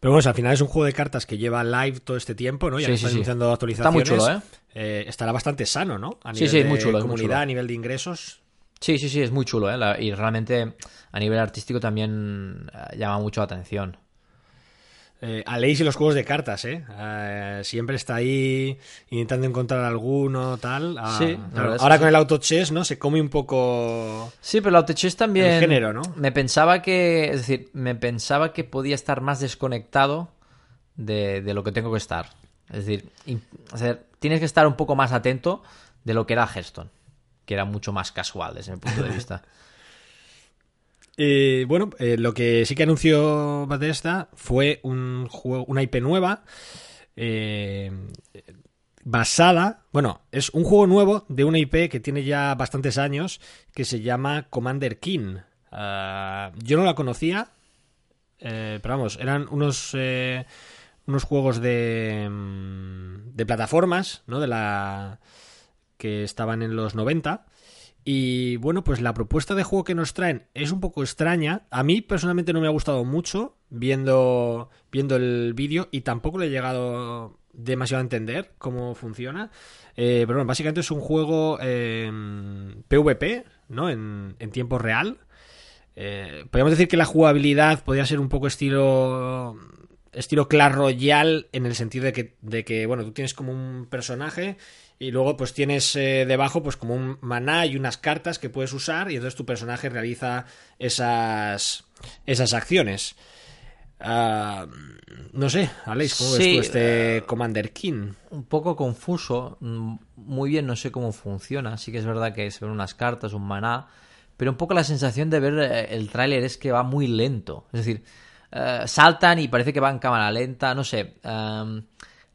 Pero bueno, al final es un juego de cartas que lleva live todo este tiempo, ¿no? Ya Sí, que sí, están sí. anunciando Está actualizaciones. muy chulo, ¿eh? Eh, estará bastante sano, ¿no? A Sí, nivel sí, es de muy chulo, es muy comunidad, chulo. a nivel de ingresos. Sí, sí, sí, es muy chulo, ¿eh? La- y realmente a nivel artístico también eh, llama mucho la atención. Eh, Aleix y los juegos de cartas, ¿eh? Eh, Siempre está ahí intentando encontrar alguno, tal. Ah, Sí, claro, ahora con sí. el auto chess, ¿no? Se come un poco. Sí, pero la autochess también. El género, ¿no? Me pensaba que. Es decir, me pensaba que podía estar más desconectado de, de lo que tengo que estar. Es decir, in- o sea, tienes que estar un poco más atento de lo que era Hearthstone, que era mucho más casual desde mi punto de vista. Eh, bueno, eh, lo que sí que anunció Bethesda fue un juego, una IP nueva. eh, basada. Bueno, es un juego nuevo de una IP que tiene ya bastantes años. Que se llama Commander King. Ah, yo no la conocía. eh, pero vamos, eran unos. Unos juegos de. mm, de plataformas, ¿no? De la. que estaban en los 90. Y bueno, pues la propuesta de juego que nos traen es un poco extraña. A mí personalmente no me ha gustado mucho viendo, viendo el vídeo y tampoco le he llegado demasiado a entender cómo funciona. Eh, pero bueno, básicamente es un juego PvP, ¿no? En, en tiempo real. Eh, podríamos decir que la jugabilidad podría ser un poco estilo estilo Clash Royale en el sentido de que, de que bueno, tú tienes como un personaje y luego pues tienes eh, debajo pues como un maná y unas cartas que puedes usar y entonces tu personaje realiza esas esas acciones. Ah, no sé, Alex, ¿cómo ves Sí, tú este eh, Commander King? un poco confuso. mm, Muy bien, no sé cómo funciona. Sí que es verdad que se ven unas cartas, un maná. Pero un poco la sensación de ver eh, el tráiler es que va muy lento. Es decir, eh, saltan y parece que va en cámara lenta. No sé. em,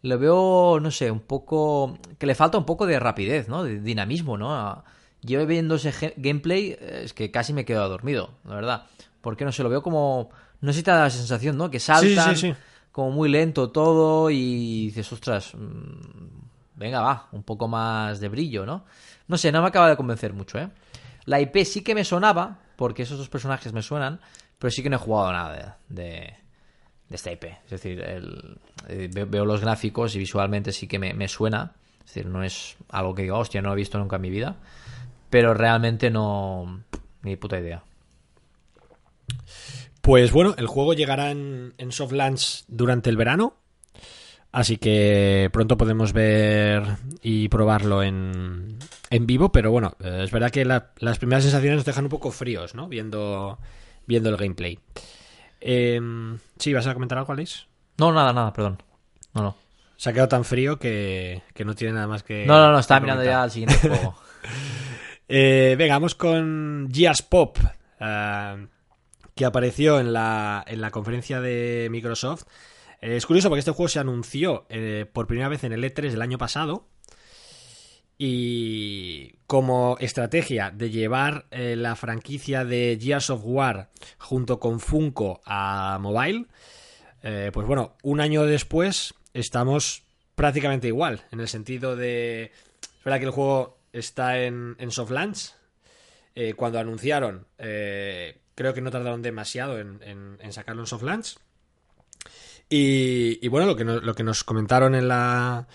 lo veo, no sé, un poco... que le falta un poco de rapidez, ¿no? De dinamismo, ¿no? Yo viendo ese gameplay es que casi me he quedado dormido, la verdad. Porque no sé, lo veo como... No sé si te da la sensación, ¿no? Que saltan como muy lento todo y dices, ostras, mm, venga, va, un poco más de brillo, ¿no? No sé, no me acaba de convencer mucho, ¿eh? La IP sí que me sonaba, porque esos dos personajes me suenan, pero sí que no he jugado nada de, de, IP. Es decir, el, eh, veo los gráficos y visualmente sí que me, suena. Es decir, no es algo que diga, hostia, no lo he visto nunca en mi vida. Pero realmente no. Ni puta idea. Pues bueno, el juego llegará en, en soft launch durante el verano. Así que pronto podemos ver y probarlo en, en vivo, pero bueno, eh, es verdad que las primeras sensaciones nos dejan un poco fríos, ¿no? Viendo, viendo el gameplay. Eh, sí, ¿vas a comentar algo, Alice? No, nada, nada, perdón. No, no. Se ha quedado tan frío que, no tiene nada más que. No, no, no, estaba mirando ya al siguiente juego. eh, venga, vamos con Gears Pop, eh, que apareció en la, en la conferencia de Microsoft eh, es curioso porque este juego se anunció eh, por primera vez en el E3 del año pasado. Y como estrategia de llevar eh, la franquicia de Gears of War junto con Funko a mobile, pues bueno, un año después estamos prácticamente igual, en el sentido de... Es verdad que el juego está en, soft launch. cuando anunciaron, creo que no tardaron demasiado en sacarlo en soft launch. Y, bueno, lo que, lo que nos comentaron en la,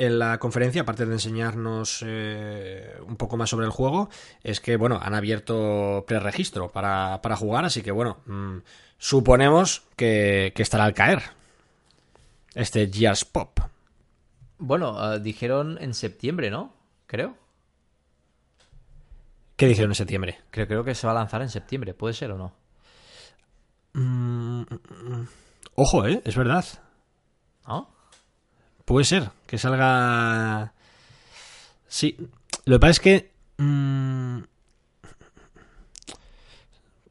en la conferencia, aparte de enseñarnos eh, un poco más sobre el juego, es que, bueno, han abierto preregistro para, para jugar, así que, bueno, mm, suponemos que, estará al caer este Gears Pop. Bueno, eh, dijeron en septiembre, ¿no? Creo. ¿Qué dijeron en septiembre? Creo, creo que se va a lanzar en septiembre, ¿puede ser o no? Mm, mm, Ojo, ¿eh? Es verdad. ¿No? Puede ser que salga... Sí. Lo que pasa es que... Mm,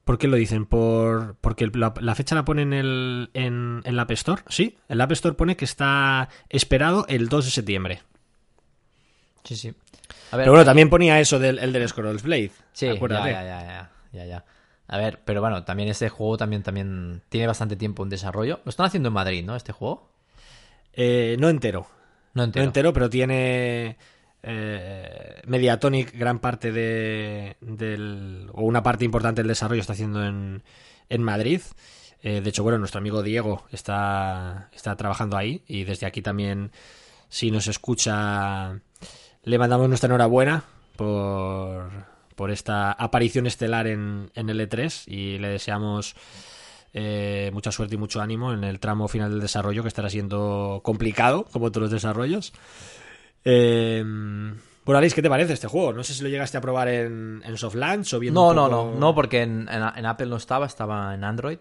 ¿Por qué lo dicen? ¿Por, porque la, fecha la ponen en el, en, el App Store. Sí, el App Store pone que está esperado el 2 de septiembre. Sí, sí. Pero bueno, también ponía eso del Elder Scrolls Blade. Sí, ya, ya, ya, ya, ya. A ver, pero bueno, también este juego también, también tiene bastante tiempo en desarrollo. Lo están haciendo en Madrid, ¿no? Este juego. Eh, no entero. No entero. No entero, pero tiene eh, Mediatonic gran parte de, del... o una parte importante del desarrollo está haciendo en, en Madrid. Eh, de hecho, bueno, nuestro amigo Diego está, está trabajando ahí y desde aquí también, si nos escucha, le mandamos nuestra enhorabuena por por esta aparición estelar en, en el E3 y le deseamos eh, mucha suerte y mucho ánimo en el tramo final del desarrollo que estará siendo complicado, como todos los desarrollos. Eh, bueno, Alice, ¿qué te parece este juego? No sé si lo llegaste a probar en, en soft launch o viendo. No, no, no, no, porque en, Apple no estaba, estaba en Android.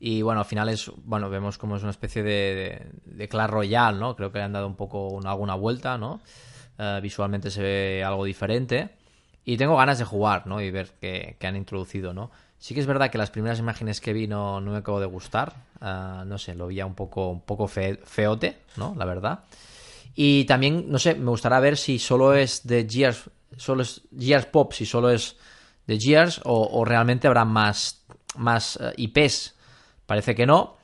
Y bueno, al final es, bueno, vemos como es una especie de, de, Clash Royale, ¿no? Creo que le han dado un poco alguna vuelta, ¿no? Eh, visualmente se ve algo diferente. Y tengo ganas de jugar, ¿no? Y ver qué, han introducido, ¿no? Sí que es verdad que las primeras imágenes que vi no, me acabo de gustar. Ah, no sé, lo veía un poco, un poco feote, ¿no? La verdad. Y también, no sé, me gustaría ver si solo es de Gears, solo es Gears Pop, si solo es de Gears o, realmente habrá más, más eh, IPs. Parece que no.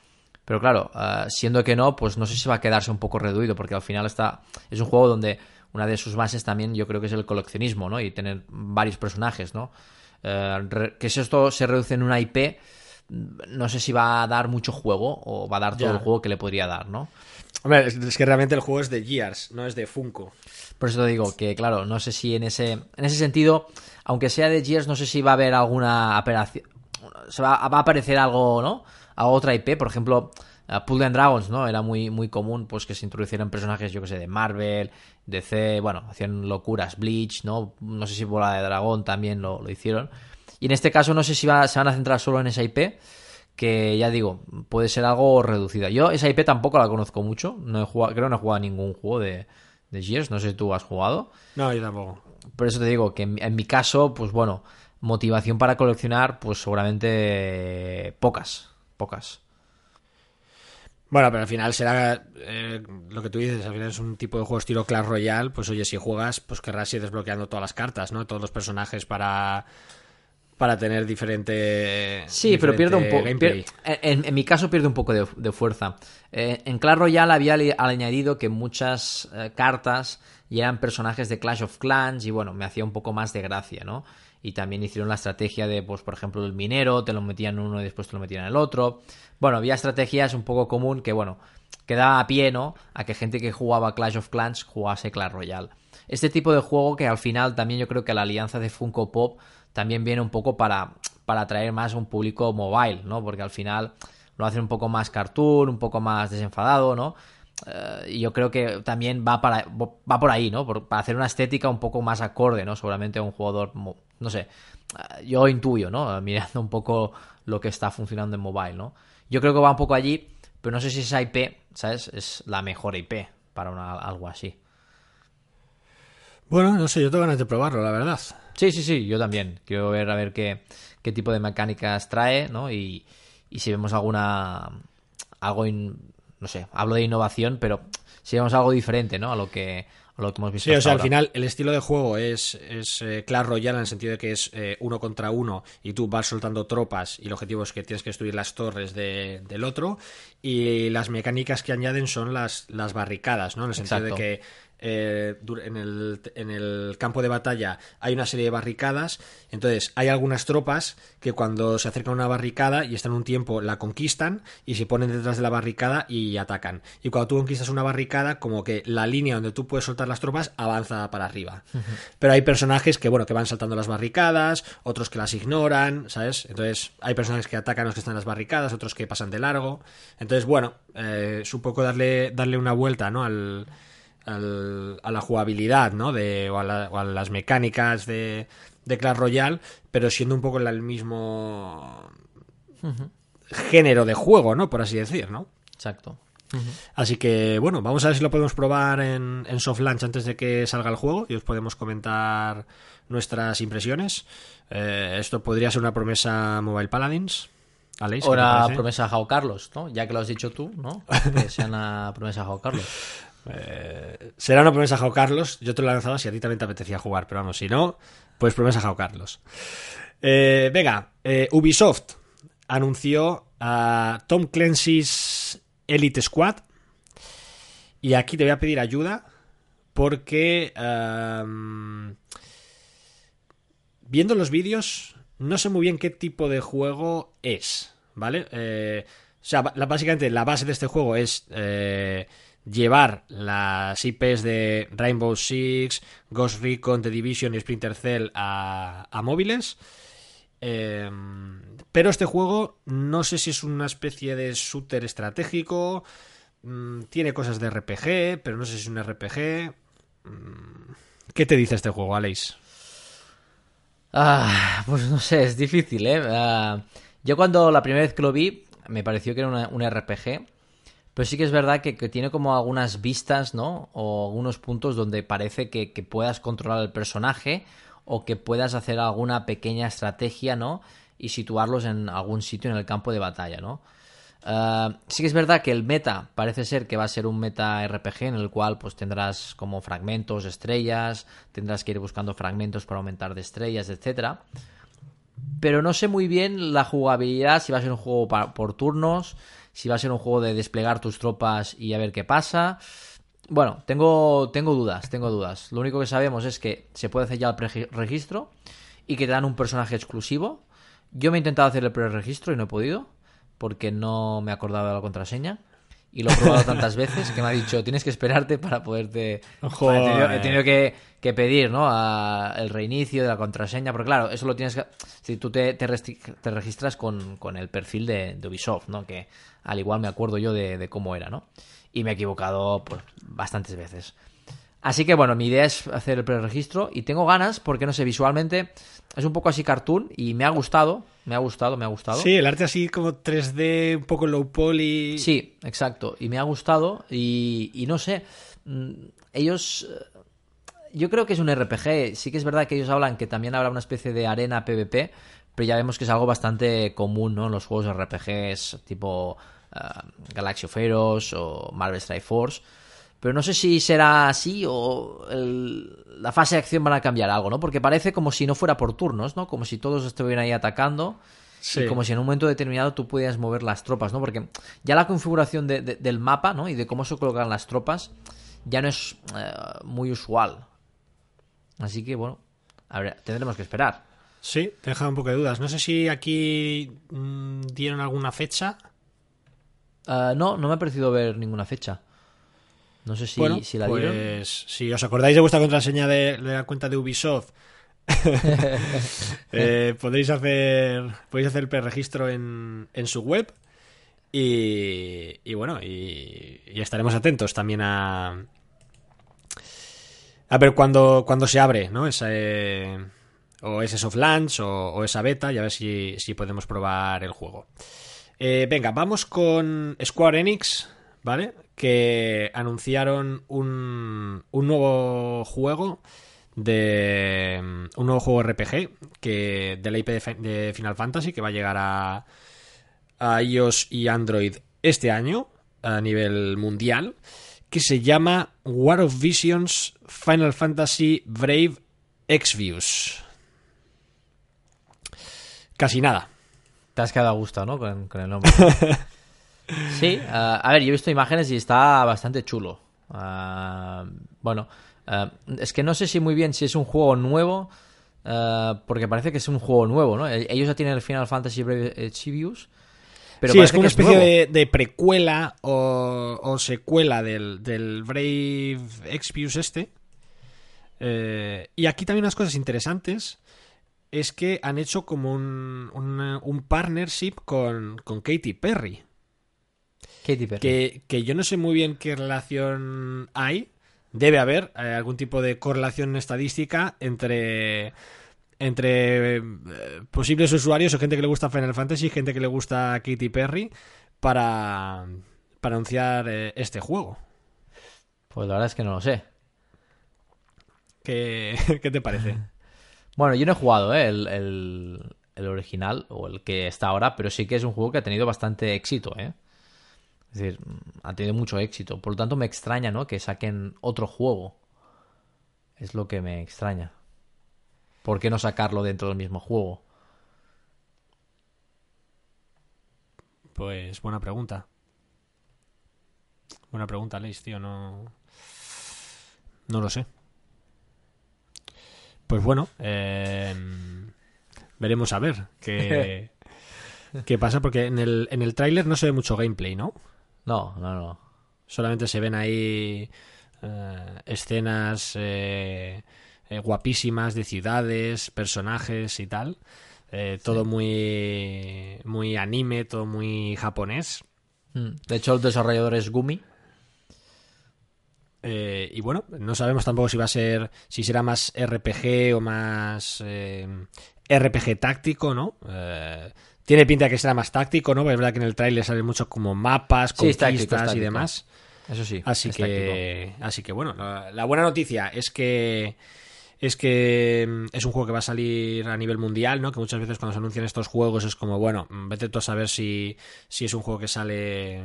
Pero claro, ah, siendo que no, pues no sé si va a quedarse un poco reduido, porque al final está. Es un juego donde una de sus bases también yo creo que es el coleccionismo, ¿no? Y tener varios personajes, ¿no? Eh, que si esto se reduce en una IP, no sé si va a dar mucho juego o va a dar todo el juego que le podría dar, ¿no? Hombre, es que realmente el juego es de Gears, no es de Funko. Por eso te digo que, claro, no sé si en ese, en ese sentido, aunque sea de Gears, no sé si va a haber alguna operación. Se va, va a aparecer algo, ¿no? A otra IP, por ejemplo, Pull and Dragons, ¿no? Era muy, muy común pues que se introducieran personajes, yo que sé, de Marvel, DC, bueno, hacían locuras, Bleach, ¿no? No sé si Bola de Dragón también lo, hicieron. Y en este caso no sé si va, se van a centrar solo en esa IP, que ya digo, puede ser algo reducida. Yo esa IP tampoco la conozco mucho, no he jugado, creo que no he jugado a ningún juego de, de Gears, no sé si tú has jugado. No, yo tampoco. Por eso te digo que en mi caso, pues bueno, motivación para coleccionar, pues seguramente pocas, pocas. Bueno, pero al final será eh, lo que tú dices, al final es un tipo de juego estilo Clash Royale, pues oye, si juegas, pues querrás ir desbloqueando todas las cartas, ¿no? Todos los personajes para para tener diferente Sí, pero pierde un poco. En, en mi caso pierde un poco de, de fuerza. Eh, en Clash Royale había añadido que muchas eh, cartas ya eran personajes de Clash of Clans y bueno, me hacía un poco más de gracia, ¿no? Y también hicieron la estrategia de, pues, por ejemplo, el minero, te lo metían uno y después te lo metían en el otro. Bueno, había estrategias un poco común que, bueno, que daba a pie, ¿no? A que gente que jugaba Clash of Clans jugase Clash Royale. Este tipo de juego que al final también yo creo que la alianza de Funko Pop también viene un poco para, para atraer más a un público mobile, ¿no? Porque al final lo hacen un poco más cartoon, un poco más desenfadado, ¿no? Y yo creo que también va, para, va por ahí, ¿no? Para hacer una estética un poco más acorde, ¿no? Seguramente a un jugador, no sé, eh, yo intuyo, ¿no? Mirando un poco lo que está funcionando en mobile, ¿no? Yo creo que va un poco allí, pero no sé si esa IP, ¿sabes? Es la mejor IP para una- algo así. Bueno, no sé, yo tengo ganas de probarlo, la verdad. Sí, sí, sí, yo también. Quiero ver a ver qué, qué tipo de mecánicas trae, ¿no? Y, y si vemos alguna. algo. in- no sé, hablo de innovación, pero si vemos algo diferente, ¿no? A lo que, a lo que hemos visto. Sí, o sea, al final el estilo de juego es, es eh, Clash Royale en el sentido de que es eh, uno contra uno y tú vas soltando tropas y el objetivo es que tienes que destruir las torres de- del otro y las mecánicas que añaden son las, las barricadas, ¿no? En el sentido Exacto. de que eh, en, el, en el campo de batalla hay una serie de barricadas, entonces hay algunas tropas que cuando se acercan a una barricada y están un tiempo la conquistan y se ponen detrás de la barricada y atacan. Y cuando tú conquistas una barricada, como que la línea donde tú puedes soltar las tropas avanza para arriba. Pero hay personajes que, bueno, que van saltando las barricadas, otros que las ignoran, ¿sabes? Entonces hay personajes que atacan a los que están en las barricadas, otros que pasan de largo. Entonces, bueno, eh, es un poco darle, darle una vuelta, ¿no? Al, al- a la jugabilidad, ¿no? De, o, a la- o a las mecánicas de, de Clash Royale, pero siendo un poco el mismo género de juego, ¿no? Por así decir, ¿no? Exacto. Así que, bueno, vamos a ver si lo podemos probar en, en soft launch antes de que salga el juego y os podemos comentar nuestras impresiones. Eh, esto podría ser una promesa Mobile Paladins. Aleix, ¿qué te Ahora promesa a Jao Carlos, ¿no? Ya que lo has dicho tú, ¿no? Que sea una promesa a Jao Carlos. Eh, será una promesa Jao Carlos. Yo te lo he lanzado si a ti también te apetecía jugar, pero vamos, si no, pues promesa Jao Carlos. Eh, venga, eh, Ubisoft anunció a Tom Clancy's Elite Squad. Y aquí te voy a pedir ayuda porque ehm, viendo los vídeos no sé muy bien qué tipo de juego es, ¿vale? Eh, o sea, básicamente la base de este juego es llevar las IPs de Rainbow Six, Ghost Recon, The Division y Splinter Cell a, móviles. Eh, pero este juego no sé si es una especie de shooter estratégico. mm, tiene cosas de RPG, pero no sé si es un RPG. Mm, ¿Qué te dice este juego, Aleix? Ah, pues no sé, es difícil, ¿eh? Ah, yo cuando la primera vez que lo vi me pareció que era una- un RPG, pero sí que es verdad que, que tiene como algunas vistas, ¿no? O algunos puntos donde parece que, que puedas controlar el personaje o que puedas hacer alguna pequeña estrategia, ¿no? Y situarlos en algún sitio en el campo de batalla, ¿no? Ah, sí que es verdad que el meta parece ser que va a ser un meta RPG en el cual pues tendrás como fragmentos, estrellas, tendrás que ir buscando fragmentos para aumentar de estrellas, etcétera. Pero no sé muy bien la jugabilidad, si va a ser un juego pa- por turnos, si va a ser un juego de desplegar tus tropas y a ver qué pasa. Bueno, tengo, tengo dudas, tengo dudas. Lo único que sabemos es que se puede hacer ya el preregistro y que te dan un personaje exclusivo. Yo me he intentado hacer el preregistro y no he podido porque no me he acordado de la contraseña. Y lo he probado tantas veces que me ha dicho, tienes que esperarte para poderte... Joder. He tenido, he tenido que, que pedir, ¿no? A- el reinicio de la contraseña, porque claro, eso lo tienes que... Si tú te, te, te registras con, con el perfil de, de Ubisoft, ¿no? Que al igual me acuerdo yo de, de cómo era, ¿no? Y me he equivocado pues, bastantes veces. Así que bueno, mi idea es hacer el preregistro y tengo ganas porque no sé, visualmente es un poco así cartoon y me ha gustado, me ha gustado, me ha gustado. Sí, el arte así como 3D, un poco low poly. Sí, exacto. Y me ha gustado. Y, y no sé. mm, Ellos. eh, Yo creo que es un RPG. Sí que es verdad que ellos hablan que también habrá una especie de arena PvP. Pero ya vemos que es algo bastante común, ¿no? En los juegos RPGs tipo Galaxy of Heroes o Marvel Strike Force. Pero no sé si será así o la fase de acción van a cambiar algo, ¿no? Porque parece como si no fuera por turnos, ¿no? Como si todos estuvieran ahí atacando. Y como si en un momento determinado tú pudieras mover las tropas, ¿no? Porque ya la configuración del mapa, ¿no? Y de cómo se colocan las tropas ya no es eh, muy usual. Así que, bueno, tendremos que esperar. Sí, te deja un poco de dudas. No sé si aquí mm, dieron alguna fecha. Ah, no, no me ha parecido ver ninguna fecha. No sé si, si la dieron. Pues si os acordáis de vuestra contraseña de, la cuenta de Ubisoft, eh, podréis hacer podéis hacer el preregistro en, en su web y, y bueno y, estaremos atentos también a a ver cuando, cuando se abre no ese o ese soft launch o, esa beta y a ver si, si podemos probar el juego. Eh, venga vamos con Square Enix vale que anunciaron un, un nuevo juego de un nuevo juego RPG que de la IP de, Final Fantasy que va a llegar a, a iOS y Android este año a nivel mundial que se llama War of Visions Final Fantasy Brave X-Views. Casi nada. Te has quedado a gusto, ¿no? Con, con el nombre. Sí, uh, a ver, yo he visto imágenes y está bastante chulo. Uh, bueno, uh, es que no sé si muy bien si es un juego nuevo, porque parece que es un juego nuevo, ¿no? Ellos ya tienen el Final Fantasy Brave Chibius. Pero sí, es como una especie de, precuela o, secuela del, del Brave Exvius este. y aquí también unas cosas interesantes es que han hecho como un, un, partnership con, con Katy Perry. Que, que yo no sé muy bien qué relación hay. Debe haber eh, algún tipo de correlación estadística entre entre eh, posibles usuarios o gente que le gusta Final Fantasy y gente que le gusta Katy Perry para, para anunciar eh, este juego. Pues la verdad es que no lo sé. ¿Qué, qué te parece? Bueno, yo no he jugado el, el, el, original o el que está ahora, pero sí que es un juego que ha tenido bastante éxito, ¿eh? Es decir, ha tenido mucho éxito. Por lo tanto, me extraña, ¿no? Que saquen otro juego. Es lo que me extraña. ¿Por qué no sacarlo dentro del mismo juego? Pues buena pregunta. Buena pregunta, Leis, tío. No. No lo sé. Pues bueno, em, veremos a ver qué, qué pasa, porque en el, en el tráiler no se ve mucho gameplay, ¿no? No, no, no. Solamente se ven ahí eh, escenas eh, eh, guapísimas de ciudades, personajes y tal. todo muy, muy anime, todo muy japonés. Mm. De hecho, el desarrollador es Gumi. y bueno, no sabemos tampoco si va a ser, si será más RPG o más RPG táctico, ¿no? Tiene pinta de que será más táctico, ¿no? es verdad que en el trailer salen muchos como mapas, conquistas y demás. Eso sí. Así que, así que bueno, la, buena noticia es que es que mm, es un juego que va a salir a nivel mundial, ¿no? Que muchas veces cuando se anuncian estos juegos es como, bueno, mm, vete tú a saber si, si es un juego que sale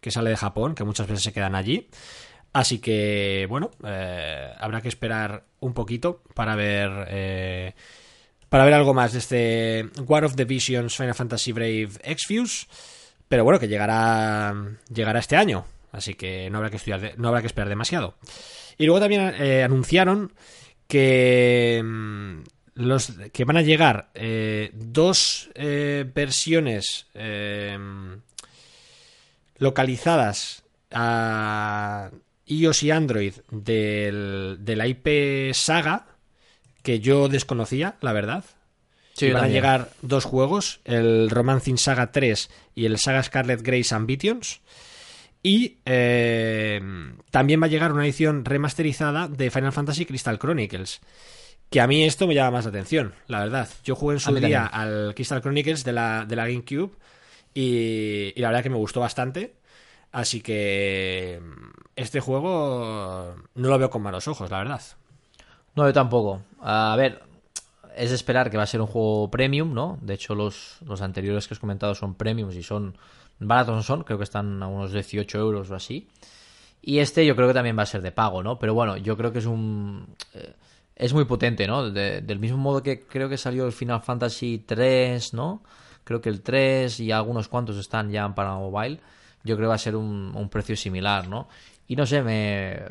que sale de Japón, que muchas veces se quedan allí. Así que, bueno, eh, habrá que esperar un poquito para ver eh, para ver algo más de este War of the Visions Final Fantasy Brave X-Fuse. Pero bueno, que llegará, llegará este año. Así que no habrá que, estudiar no habrá que esperar demasiado. Y luego también eh, anunciaron que, mm, los, que van a llegar eh, dos eh, versiones localizadas a iOS y Android del, de la IP Saga que yo desconocía, la verdad. Sí, van a llegar dos juegos, el Romancing Saga 3 y el Saga Scarlet Grace Ambitions. Y eh, también va a llegar una edición remasterizada de Final Fantasy Crystal Chronicles. Que a mí esto me llama más la atención, la verdad. Yo jugué en su día al Crystal Chronicles de la, de la GameCube y, y la verdad que me gustó bastante. Así que este juego no lo veo con malos ojos, la verdad. No, yo tampoco. A ver, es de esperar que va a ser un juego premium, ¿no? De hecho, los, los anteriores que has comentado son premiums y son baratos no son, creo que están a unos 18 euros o así. Y este yo creo que también va a ser de pago, ¿no? Pero bueno, yo creo que es un... eh, es muy potente, ¿no? De- del mismo modo que creo que salió el Final Fantasy 3, ¿no? Creo que el 3 y algunos cuantos están ya para mobile. Yo creo que va a ser un, un precio similar, ¿no? Y no sé, me...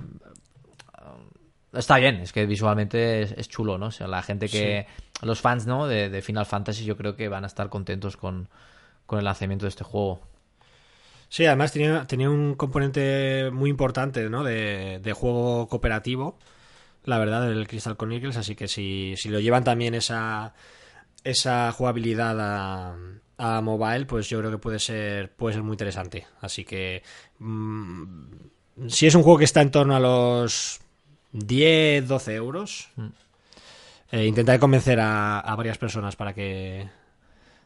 Está bien, es que visualmente es, es chulo, ¿no? O sea, la gente que... Los fans, ¿no? De, de Final Fantasy yo creo que van a estar contentos con, con el lanzamiento de este juego. Sí, además tenía, tenía un componente muy importante, ¿no? De, de juego cooperativo, la verdad, del Crystal Chronicles, así que si, si lo llevan también esa, esa jugabilidad a, a mobile, pues yo creo que puede ser, puede ser muy interesante. Así que mm, si es un juego que está en torno a los 10, 12 euros, eh, intentaré convencer a, a varias personas para que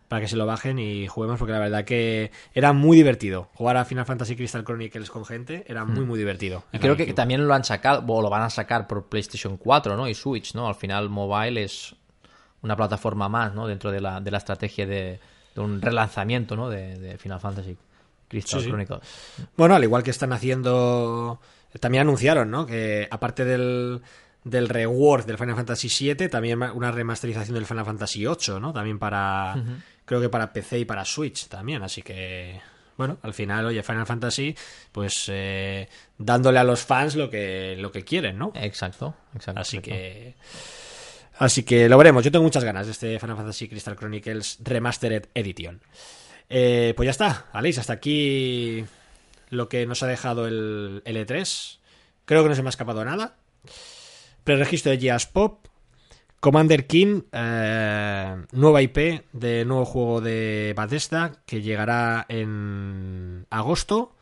para que se lo bajen y juguemos porque la verdad que era muy divertido jugar a Final Fantasy Crystal Chronicles con gente era muy muy divertido Y creo que también lo han sacado, o lo van a sacar por PlayStation 4, ¿no? Y Switch, ¿no? Al final mobile es una plataforma más, ¿no? Dentro de la, de la estrategia de, de un relanzamiento, ¿no? De, de Final Fantasy Crystal Sí, sí. Chronicles. bueno al igual que están haciendo también anunciaron ¿no? que aparte del del reward del Final Fantasy 7 también una remasterización del Final Fantasy 8 ¿no? también para creo que para PC y para Switch también así que bueno, al final, oye, Final Fantasy, pues eh, dándole a los fans lo que, lo que quieren, ¿no? Exacto, exacto. Así exacto. que. Así que lo veremos. Yo tengo muchas ganas de este Final Fantasy Crystal Chronicles Remastered Edition. Eh, pues ya está, Aleix, hasta aquí lo que nos ha dejado el L3. Creo que no se me ha escapado nada. Preregistro de Gears Pop. Commander King, eh, nueva IP de nuevo juego de Bethesda que llegará en agosto.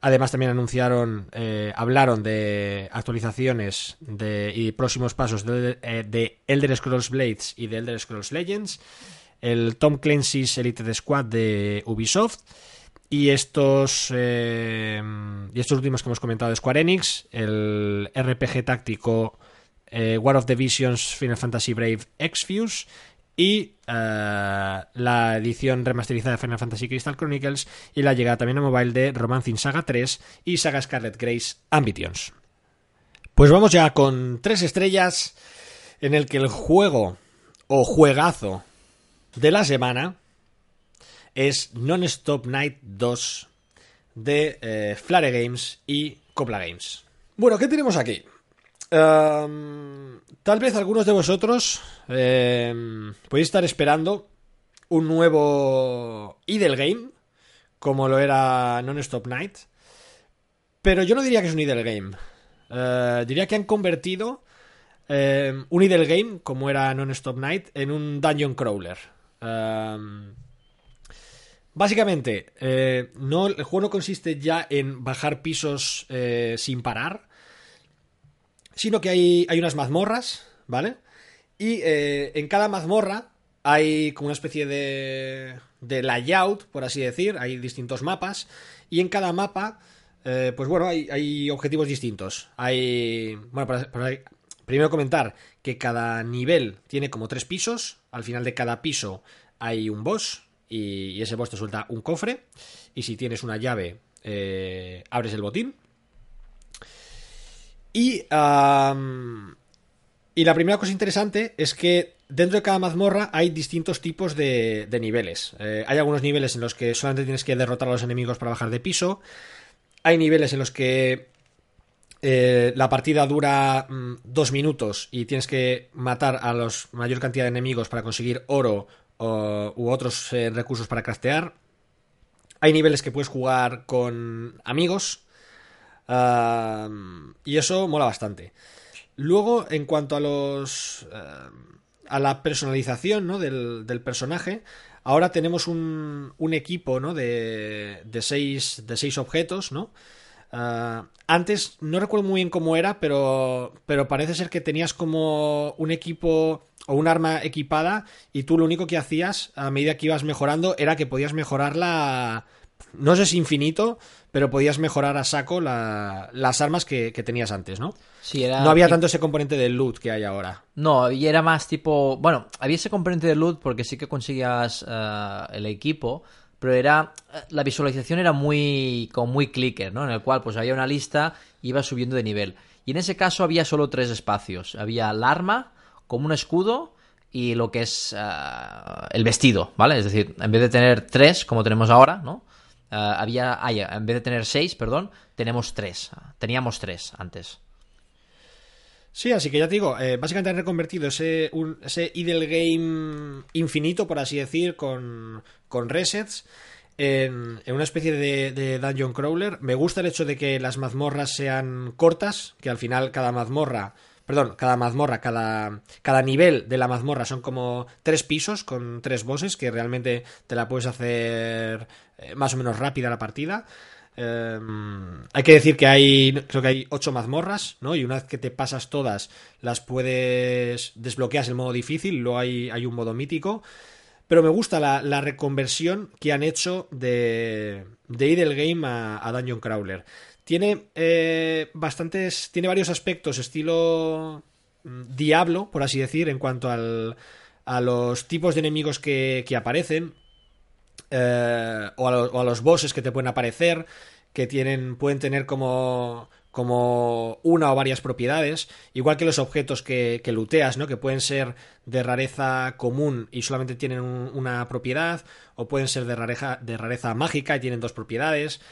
Además también anunciaron, eh, hablaron de actualizaciones de, y próximos pasos de, eh, de Elder Scrolls Blades y de Elder Scrolls Legends, el Tom Clancy's Elite Squad de Ubisoft y estos eh, y estos últimos que hemos comentado de Square Enix, el RPG táctico eh, War of the Visions Final Fantasy Brave Exvius y eh, la edición remasterizada de Final Fantasy Crystal Chronicles y la llegada también a mobile de Romancing Saga 3 y Saga Scarlet Grace Ambitions. Pues vamos ya con tres estrellas en el que el juego o juegazo de la semana es Non-Stop Night 2 de eh, Flare Games y Copla Games. Bueno, ¿qué tenemos aquí? Um, tal vez algunos de vosotros eh, podéis estar esperando un nuevo idle game, como lo era Non-Stop Night, pero yo no diría que es un idle game. Eh, diría que han convertido eh, un idle game, como era Non-Stop Night, en un dungeon crawler. Básicamente, eh, no, el juego no consiste ya en bajar pisos eh, sin parar, sino que hay, hay unas mazmorras, ¿vale? Y eh, en cada mazmorra hay como una especie de, de layout, por así decir, hay distintos mapas, y en cada mapa, pues bueno, hay, hay objetivos distintos. Hay, bueno, para- para- primero comentar que cada nivel tiene como tres pisos, al final de cada piso hay un boss, y, ese boss te suelta un cofre, y si tienes una llave, eh, abres el botín. Y, y la primera cosa interesante es que dentro de cada mazmorra hay distintos tipos de, de niveles. Eh, hay algunos niveles en los que solamente tienes que derrotar a los enemigos para bajar de piso. Hay niveles en los que eh, la partida dura mm, dos minutos y tienes que matar a la mayor cantidad de enemigos para conseguir oro u otros eh, recursos para craftear. Hay niveles que puedes jugar con amigos. am, y eso mola bastante. Luego, en cuanto a los. a la personalización ¿no? del, del personaje. Ahora tenemos un, un equipo ¿no? de, de, seis, de seis objetos, ¿no? Ah, antes no recuerdo muy bien cómo era, pero, pero parece ser que tenías como un equipo o un arma equipada y tú lo único que hacías a medida que ibas mejorando era que podías mejorarla, no sé si infinito, pero podías mejorar a saco la- las armas que, que tenías antes, ¿no? Sí, era No había tanto ese componente de loot que hay ahora. No, y era más tipo. Bueno, había ese componente de loot porque sí que conseguías eh, el equipo, pero era la visualización era muy como muy clicker, ¿no? En el cual pues había una lista y iba subiendo de nivel. Y en ese caso había solo tres espacios. Había el arma, como un escudo y lo que es ah, el vestido, ¿vale? Es decir, en vez de tener tres, como tenemos ahora, ¿no? Ah, había, en vez de tener seis, perdón, tenemos tres. Teníamos tres antes. Sí, así que ya te digo, eh, básicamente han reconvertido ese, ese idle game infinito, por así decir, con, con resets. En, una especie de, de, dungeon crawler. Me gusta el hecho de que las mazmorras sean cortas, que al final cada mazmorra, perdón, cada mazmorra, cada, cada nivel de la mazmorra son como tres pisos con tres bosses, que realmente te la puedes hacer eh, más o menos rápida la partida. Em, hay que decir que hay, creo que hay ocho mazmorras, ¿no? Y una vez que te pasas todas, las puedes desbloqueas el modo difícil, luego hay, hay un modo mítico. Pero me gusta la, reconversión que han hecho de, de Idle Game a, Dungeon Crawler. Tiene eh, bastantes. Tiene varios aspectos, estilo mm, Diablo, por así decir, en cuanto al, a los tipos de enemigos que, que aparecen. Eh, o, a los, bosses que te pueden aparecer, que tienen, pueden tener como, como una o varias propiedades, igual que los objetos que, que looteas, ¿no? que pueden ser de rareza común y solamente tienen una propiedad, o pueden ser de rareza, de rareza mágica y tienen dos propiedades.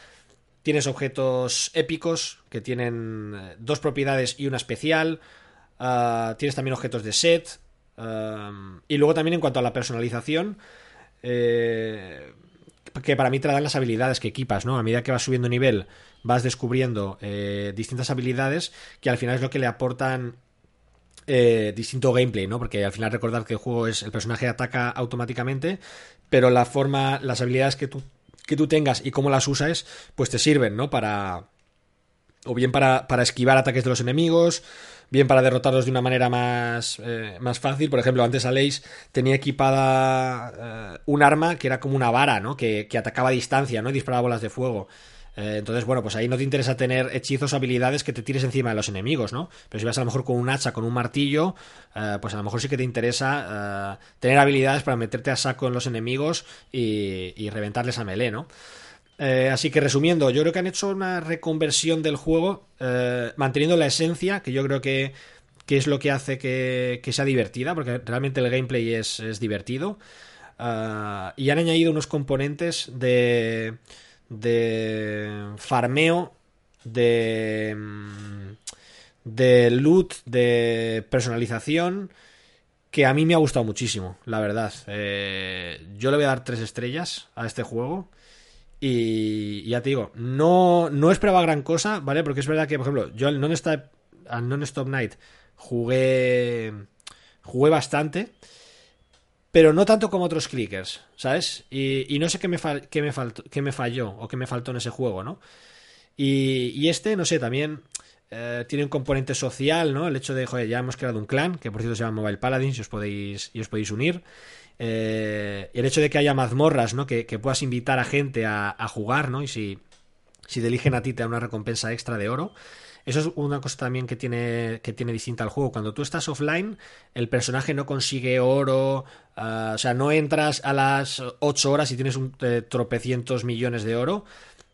Tienes objetos épicos que tienen eh, dos propiedades y una especial. Ah, tienes también objetos de set. Y luego también en cuanto a la personalización, eh, que para mí te dan las habilidades que equipas, ¿no? A medida que vas subiendo nivel, vas descubriendo eh, distintas habilidades que al final es lo que le aportan eh, distinto gameplay, ¿no? Porque al final recordar que el juego es el personaje ataca automáticamente, pero la forma, las habilidades que tú, que tú tengas y cómo las usas, pues te sirven, ¿no? Para... O bien para, para esquivar ataques de los enemigos, bien para derrotarlos de una manera más, eh, más fácil. Por ejemplo, antes Aleix tenía equipada eh, un arma que era como una vara, ¿no? Que, atacaba a distancia, ¿no? Y disparaba bolas de fuego. Eh, entonces, bueno, pues ahí no te interesa tener hechizos, habilidades que te tires encima de los enemigos, ¿no? Pero si vas a lo mejor con un hacha, con un martillo, pues a lo mejor sí que te interesa tener habilidades para meterte a saco en los enemigos y, reventarles a melee, ¿no? Eh, así que resumiendo, yo creo que han hecho una reconversión del juego, eh, manteniendo la esencia, que yo creo que, es lo que hace que, sea divertida, porque realmente el gameplay es, divertido. Ah, y han añadido unos componentes de, de farmeo, de, de loot, de personalización, que a mí me ha gustado muchísimo, la verdad. Eh, yo le voy a dar tres estrellas a este juego. Y ya te digo, no, no esperaba gran cosa, ¿vale? Porque es verdad que, por ejemplo, yo al Non-Stop, non Night jugué, jugué bastante, pero no tanto como otros clickers, ¿sabes? Y, no sé qué me, qué, me faltó, qué me falló o qué me faltó en ese juego, ¿no? Y, este, no sé, también eh, tiene un componente social, ¿no? El hecho de, joder, ya hemos creado un clan, que por cierto se llama Mobile Paladins y os podéis, y os podéis unir. Eh, el hecho de que haya mazmorras, ¿no? Que, puedas invitar a gente a, jugar, ¿no? Y si, si te eligen a ti te da una recompensa extra de oro. Eso es una cosa también que tiene, que tiene distinta al juego. Cuando tú estás offline, el personaje no consigue oro, ah, o sea, no entras a las 8 horas y tienes un, eh, tropecientos millones de oro,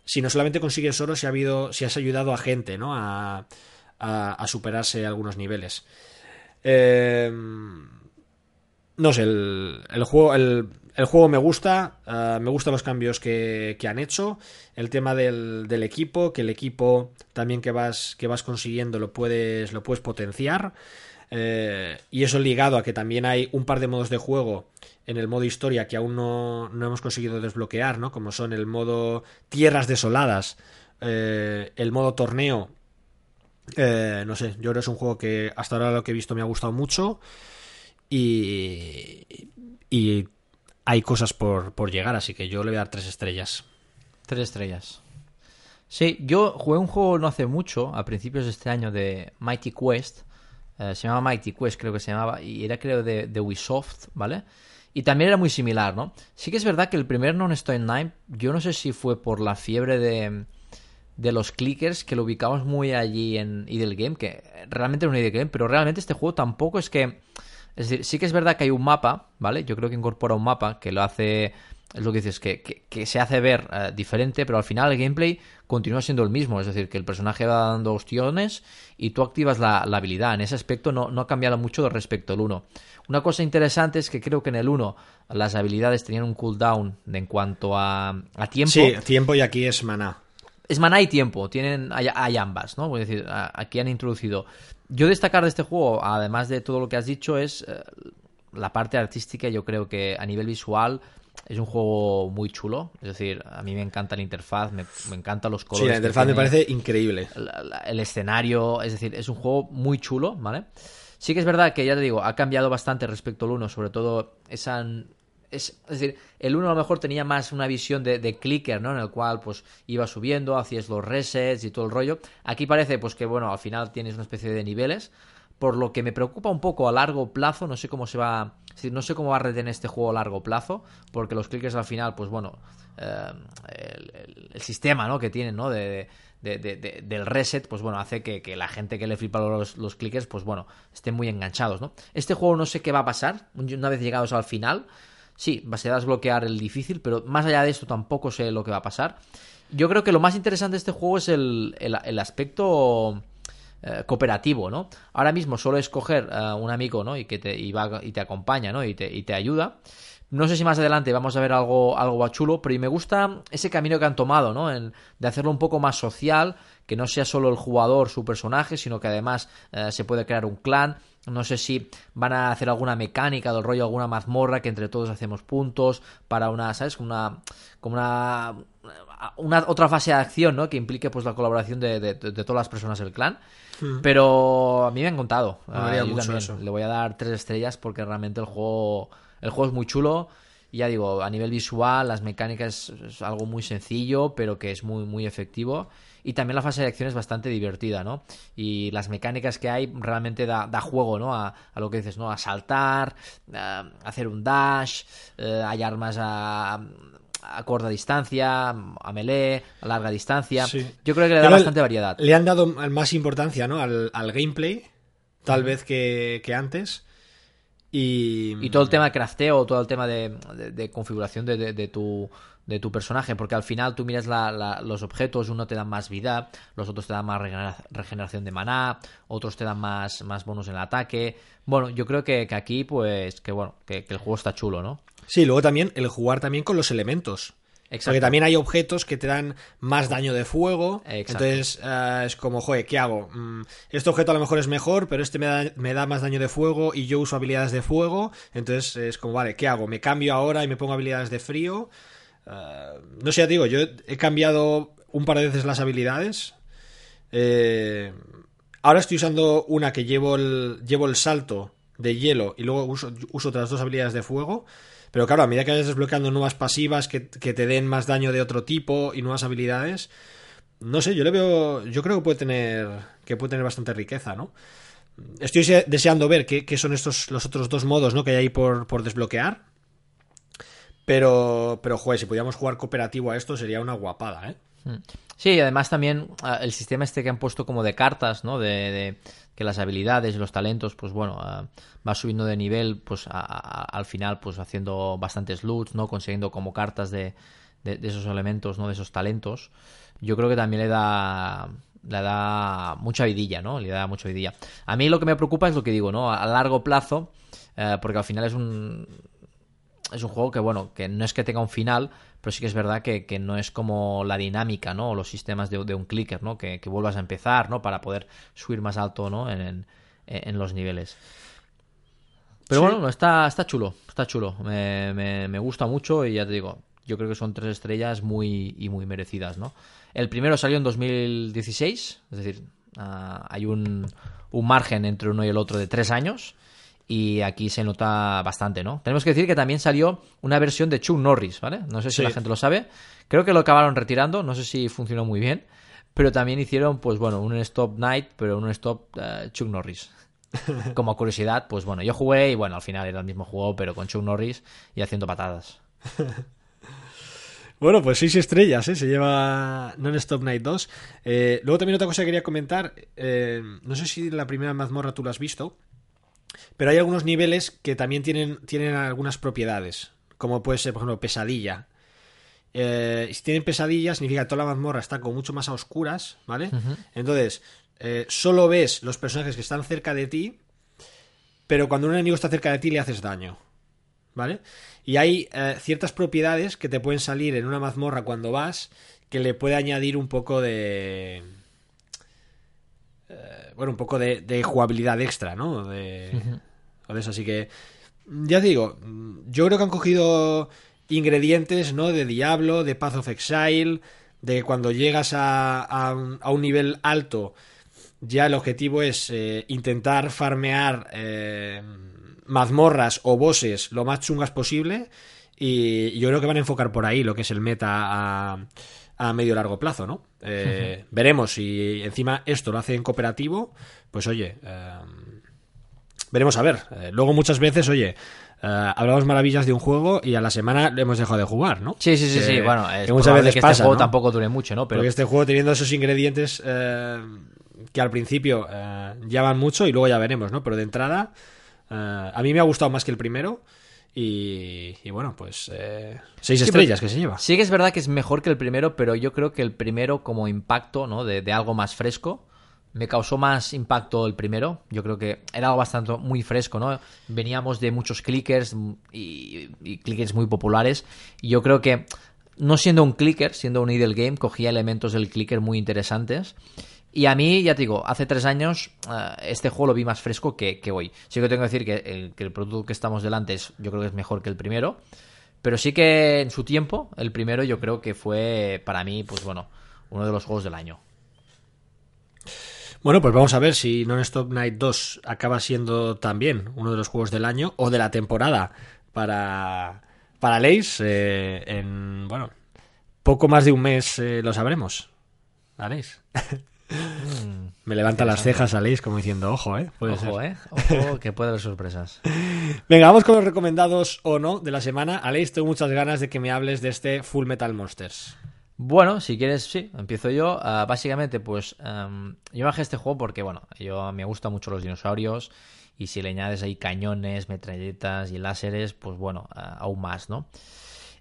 sino solamente consigues oro si, ha habido, si has ayudado a gente, ¿no? A, a, superarse algunos niveles. Eh, no sé, el, juego, el, juego me gusta, eh, me gustan los cambios que, han hecho, el tema del, equipo, que el equipo también que vas, que vas consiguiendo lo puedes, lo puedes potenciar. Eh, y eso ligado a que también hay un par de modos de juego en el modo historia que aún no, hemos conseguido desbloquear, ¿no? Como son el modo tierras desoladas, eh, el modo torneo. no sé, yo creo que es un juego que hasta ahora lo que he visto me ha gustado mucho. Y, y hay cosas por, por llegar, así que yo le voy a dar tres estrellas. Tres estrellas. Sí, yo jugué un juego no hace mucho, a principios de este año, de Mighty Quest. Eh, se llamaba Mighty Quest, creo que se llamaba, y era creo de, de Ubisoft, ¿vale? Y también era muy similar, ¿no? Sí que es verdad que el primer Non-Stop Night, yo no sé si fue por la fiebre de, de los clickers, que lo ubicamos muy allí en Idle Game, que realmente era un Idle Game, pero realmente este juego tampoco es que es decir, sí que es verdad que hay un mapa, ¿vale? Yo creo que incorpora un mapa que lo hace es lo que dices, que, que, se hace ver eh, diferente, pero al final el gameplay continúa siendo el mismo. Es decir, que el personaje va dando opciones y tú activas la, habilidad. En ese aspecto no, no, ha cambiado mucho respecto al 1. Una cosa interesante es que creo que en el 1 las habilidades tenían un cooldown en cuanto a, a tiempo. Sí, tiempo y aquí es maná. Es maná y tiempo, tienen hay, ambas, ¿no? Es decir, aquí han introducido. Yo destacar de este juego, además de todo lo que has dicho, es eh, la parte artística. Yo creo que a nivel visual es un juego muy chulo. Es decir, a mí me encanta la interfaz, me, me encantan los colores. Sí, la interfaz me parece increíble. El, escenario, es decir, es un juego muy chulo, ¿vale? Sí que es verdad que ya te digo, ha cambiado bastante respecto al 1, sobre todo esa es, decir, el 1 a lo mejor tenía más una visión de, clicker, ¿no? En el cual, pues, iba subiendo, hacías los resets y todo el rollo. Aquí parece, pues, que, bueno, al final tienes una especie de niveles. Por lo que me preocupa un poco a largo plazo, no sé cómo se va... no sé cómo va a retener este juego a largo plazo, porque los clickers al final, pues bueno, eh, el, sistema, ¿no? Que tienen, ¿no? De, del reset, pues bueno, hace que, la gente que le flipa los, los clickers, pues bueno, estén muy enganchados, ¿no? Este juego no sé qué va a pasar, una vez llegados al final, Sí, se va a desbloquear el difícil, pero más allá de esto tampoco sé lo que va a pasar. Yo creo que lo más interesante de este juego es el, aspecto eh, cooperativo, ¿no? Ahora mismo solo escoger a un amigo, ¿no? Y que te, y, y te acompaña, ¿no? Y te, y te ayuda. No sé si más adelante vamos a ver algo, algo chulo, pero me gusta ese camino que han tomado, ¿no? En, de hacerlo un poco más social, que no sea solo el jugador, su personaje, sino que además eh, se puede crear un clan. No sé si van a hacer alguna mecánica del rollo, alguna mazmorra que entre todos hacemos puntos para una, ¿sabes? Como una, como una, una otra fase de acción, ¿no? Que implique pues la colaboración de, todas las personas del clan. Hmm. Pero a mí me han contado. Le voy a dar tres estrellas porque realmente el juego, el juego es muy chulo. Y ya digo, a nivel visual, las mecánicas es algo muy sencillo, pero que es muy, muy efectivo y también la fase de acción es bastante divertida, ¿no? Y las mecánicas que hay realmente da, juego, ¿no? A, lo que dices, ¿no? A saltar, a hacer un dash, eh, hay armas a, corta distancia, a melee, a larga distancia. Yo creo que le da bastante variedad. Le han dado más importancia, ¿no? Al, gameplay, tal vez que, antes. Y... y... todo el tema de crafteo, todo el tema de, configuración de, tu, de tu personaje, porque al final tú miras los objetos, uno te da más vida, los otros te dan más regeneración de maná, otros te dan más, más bonus en el ataque. Bueno, yo creo que, aquí, pues, que bueno, que, el juego está chulo, ¿no? Sí, luego también el jugar también con los elementos. Exacto. Porque también hay objetos que te dan más daño de fuego. Entonces eh, es como, joder, ¿qué hago? Mm, este objeto a lo mejor es mejor, pero este me da, me da, más daño de fuego y yo uso habilidades de fuego. Entonces es como, vale, ¿qué hago? ¿Me cambio ahora y me pongo habilidades de frío? Eh, no sé, ya digo, yo he cambiado un par de veces las habilidades. Eh, ahora estoy usando una que llevo el, llevo el salto de hielo y luego uso, otras dos habilidades de fuego. Pero claro, a medida que vayas desbloqueando nuevas pasivas que, te den más daño de otro tipo y nuevas habilidades, no sé, yo le veo. Yo creo que puede tener. que puede tener bastante riqueza, ¿no? Estoy deseando ver qué, son estos los otros dos modos ¿no? que hay ahí por, por desbloquear. Pero, pero, joder, si pudiéramos jugar cooperativo a esto sería una guapada, ¿eh? Hmm. Sí, además también ah, el sistema este que han puesto como de cartas, ¿no? De, que las habilidades y los talentos, pues bueno, ah, va subiendo de nivel, pues al final, pues haciendo bastantes loots, ¿no? Consiguiendo como cartas de, de, esos elementos, ¿no? De esos talentos. Yo creo que también le da le da mucha vidilla, ¿no? Le da mucha vidilla. A mí lo que me preocupa es lo que digo, ¿no? A largo plazo, eh, porque al final es un es un juego que, bueno, que no es que tenga un final, pero sí que es verdad que, no es como la dinámica, ¿no? O los sistemas de, un clicker, ¿no? Que, vuelvas a empezar, ¿no? Para poder subir más alto, ¿no? En, los niveles. Pero bueno, está, está chulo, está chulo. Me, me, gusta mucho y ya te digo, yo creo que son tres estrellas muy y muy merecidas, ¿no? El primero salió en 2016, es decir, ah, hay un, un margen entre uno y el otro de tres años y aquí se nota bastante, ¿no? Tenemos que decir que también salió una versión de Chuck Norris, ¿vale? No sé si la gente lo sabe. Creo que lo acabaron retirando, no sé si funcionó muy bien, pero también hicieron, pues bueno, un Stop Night, pero un Stop uh, Chuck Norris. Como curiosidad, pues bueno, yo jugué y bueno, al final era el mismo juego, pero con Chuck Norris y haciendo patadas. Bueno, pues seis estrellas, ¿eh? Se lleva Non-Stop Night 2. Eh, luego también otra cosa que quería comentar. Eh, no sé si la primera mazmorra tú la has visto. Pero hay algunos niveles que también tienen, tienen algunas propiedades como puede ser, por ejemplo, pesadilla. Eh, si tienen pesadilla, significa que toda la mazmorra está como mucho más a oscuras, ¿vale? Entonces, eh, solo ves los personajes que están cerca de ti, pero cuando un enemigo está cerca de ti le haces daño, ¿vale? Y hay eh, ciertas propiedades que te pueden salir en una mazmorra cuando vas que le puede añadir un poco de... bueno, un poco de, de jugabilidad extra, ¿no? De, o de eso, así que... Ya te digo, yo creo que han cogido ingredientes, ¿no? De Diablo, de Path of Exile, de cuando llegas a, a un- a un nivel alto, ya el objetivo es eh, intentar farmear eh, mazmorras o bosses lo más chungas posible. Y yo creo que van a enfocar por ahí lo que es el meta a, a medio largo plazo, ¿no? Eh, Veremos si encima esto lo hace en cooperativo, pues oye, eh, veremos a ver. Eh, luego muchas veces, oye, hablamos maravillas de un juego y a la semana le hemos dejado de jugar, ¿no? Sí, sí, sí, Que- sí. Bueno, es que muchas veces que pasa, este juego ¿no? tampoco dure mucho, ¿no? Pero Porque este juego teniendo esos ingredientes que al principio eh, llaman mucho y luego ya veremos, ¿no? Pero de entrada, a mí me ha gustado más que el primero. Y, y bueno, pues eh, seis Sí, estrellas que se lleva. Sí que es verdad que es mejor que el primero, pero yo creo que el primero como impacto, ¿no? De, de algo más fresco. Me causó más impacto el primero. Yo creo que era algo bastante muy fresco, ¿no? Veníamos de muchos clickers y, y clickers muy populares. Y yo creo que, no siendo un clicker, siendo un idle game, cogía elementos del clicker muy interesantes. Y a mí, ya te digo, hace tres años eh, este juego lo vi más fresco que, que hoy. Sí que tengo que decir que el, que el producto que estamos delante es, yo creo que es mejor que el primero. Pero sí que en su tiempo, el primero yo creo que fue para mí, pues bueno, uno de los juegos del año. Bueno, pues vamos a ver si Non-Stop Night 2 acaba siendo también uno de los juegos del año o de la temporada para, para Leis. eh, en, bueno, poco más de un mes eh, lo sabremos. ¿A Me levanta las cejas a Leis como diciendo, ojo, ¿eh? Puede Ojo, ser. eh. Ojo, que puede haber sorpresas. Venga, vamos con los recomendados o no de la semana. Aleix, tengo muchas ganas de que me hables de este Full Metal Monsters. Bueno, si quieres, sí, empiezo yo. Ah, básicamente, pues em, yo bajé este juego porque, bueno, yo me gustan mucho los dinosaurios y si le añades ahí cañones, metralletas y láseres, pues bueno, ah, aún más, ¿no?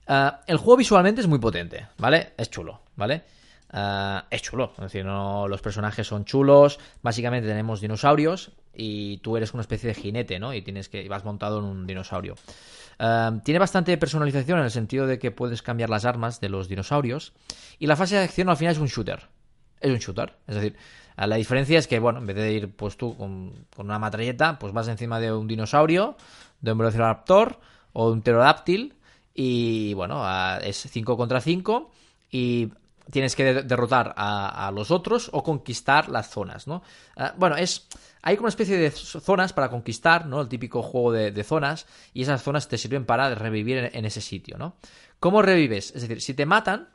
Ah, el juego visualmente es muy potente, ¿vale? Es chulo, ¿vale? Ah, es chulo, es decir, no, los personajes son chulos. Básicamente tenemos dinosaurios y tú eres una especie de jinete, ¿no? Y tienes que vas montado en un dinosaurio. Ah, tiene bastante personalización en el sentido de que puedes cambiar las armas de los dinosaurios. Y la fase de acción al final es un shooter. Es un shooter. Es decir, ah, la diferencia es que, bueno, en vez de ir pues tú con, una matralleta, pues vas encima de un dinosaurio, de un velociraptor o un pterodáctil. Y bueno, es 5 contra 5. Y tienes que de- derrotar a, a los otros o conquistar las zonas, ¿no? Ah, bueno, es... Hay como una especie de zonas para conquistar, ¿no? El típico juego de, de zonas, y esas zonas te sirven para revivir en, en ese sitio, ¿no? ¿Cómo revives? Es decir, si te matan,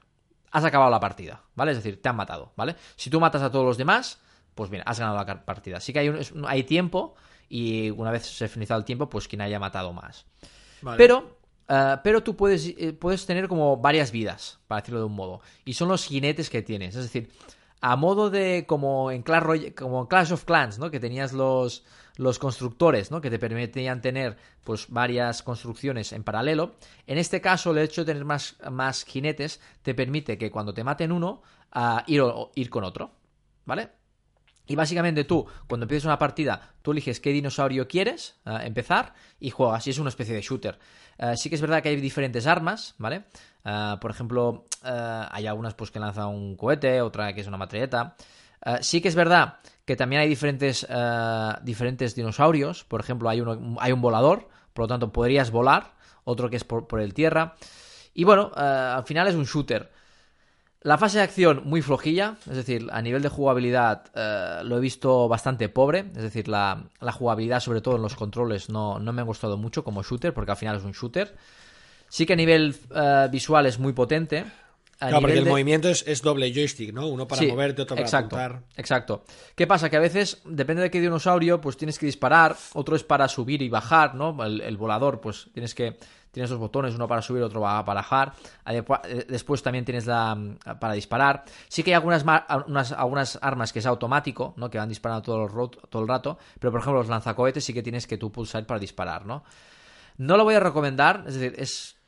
has acabado la partida, ¿vale? Es decir, te han matado, ¿vale? Si tú matas a todos los demás, pues bien, has ganado la partida. Sí que hay, un- es hay tiempo, y una vez se ha finalizado el tiempo, pues quien haya matado más. Pero, eh, pero tú puedes, eh, puedes tener como varias vidas, para decirlo de un modo. Y son los jinetes que tienes. Es decir, a modo de como en Clash, como Clash of Clans, ¿no? Que tenías los, los constructores, ¿no? Que te permitían tener pues varias construcciones en paralelo. En este caso, el hecho de tener más, más jinetes te permite que cuando te maten uno, ah, ir, ir con otro. ¿Vale? Y básicamente tú, cuando empiezas una partida, tú eliges qué dinosaurio quieres eh, empezar y juegas. Y es una especie de shooter. Eh, sí que es verdad que hay diferentes armas, ¿vale? Eh, por ejemplo, hay algunas pues, que lanzan un cohete, otra que es una matralleta. Sí que es verdad que también hay diferentes, diferentes dinosaurios. Por ejemplo, hay, uno, hay un volador, por lo tanto podrías volar. Otro que es por, por el tierra. Y bueno, al final es un shooter. La fase de acción muy flojilla, es decir, a nivel de jugabilidad eh, lo he visto bastante pobre, es decir, la, la jugabilidad sobre todo en los controles no, no me ha gustado mucho como shooter, porque al final es un shooter. Sí que a nivel eh, visual es muy potente. A Claro, porque el de- movimiento es, es doble joystick, ¿no? Uno para Sí, moverte, otro para exacto, apuntar. Exacto. ¿Qué pasa? Que a veces, depende de qué dinosaurio, pues tienes que disparar, otro es para subir y bajar, ¿no? El, el volador, pues tienes que. Tienes dos botones, uno para subir, otro para bajar. Eh, Después también tienes la mm, para disparar. Sí que hay algunas, ma- unas- algunas armas que es automático, ¿no? Que van disparando todo el, todo el rato. Pero por ejemplo, los lanzacohetes sí que tienes que tú pulsar para disparar, ¿no? No lo voy a recomendar, es decir,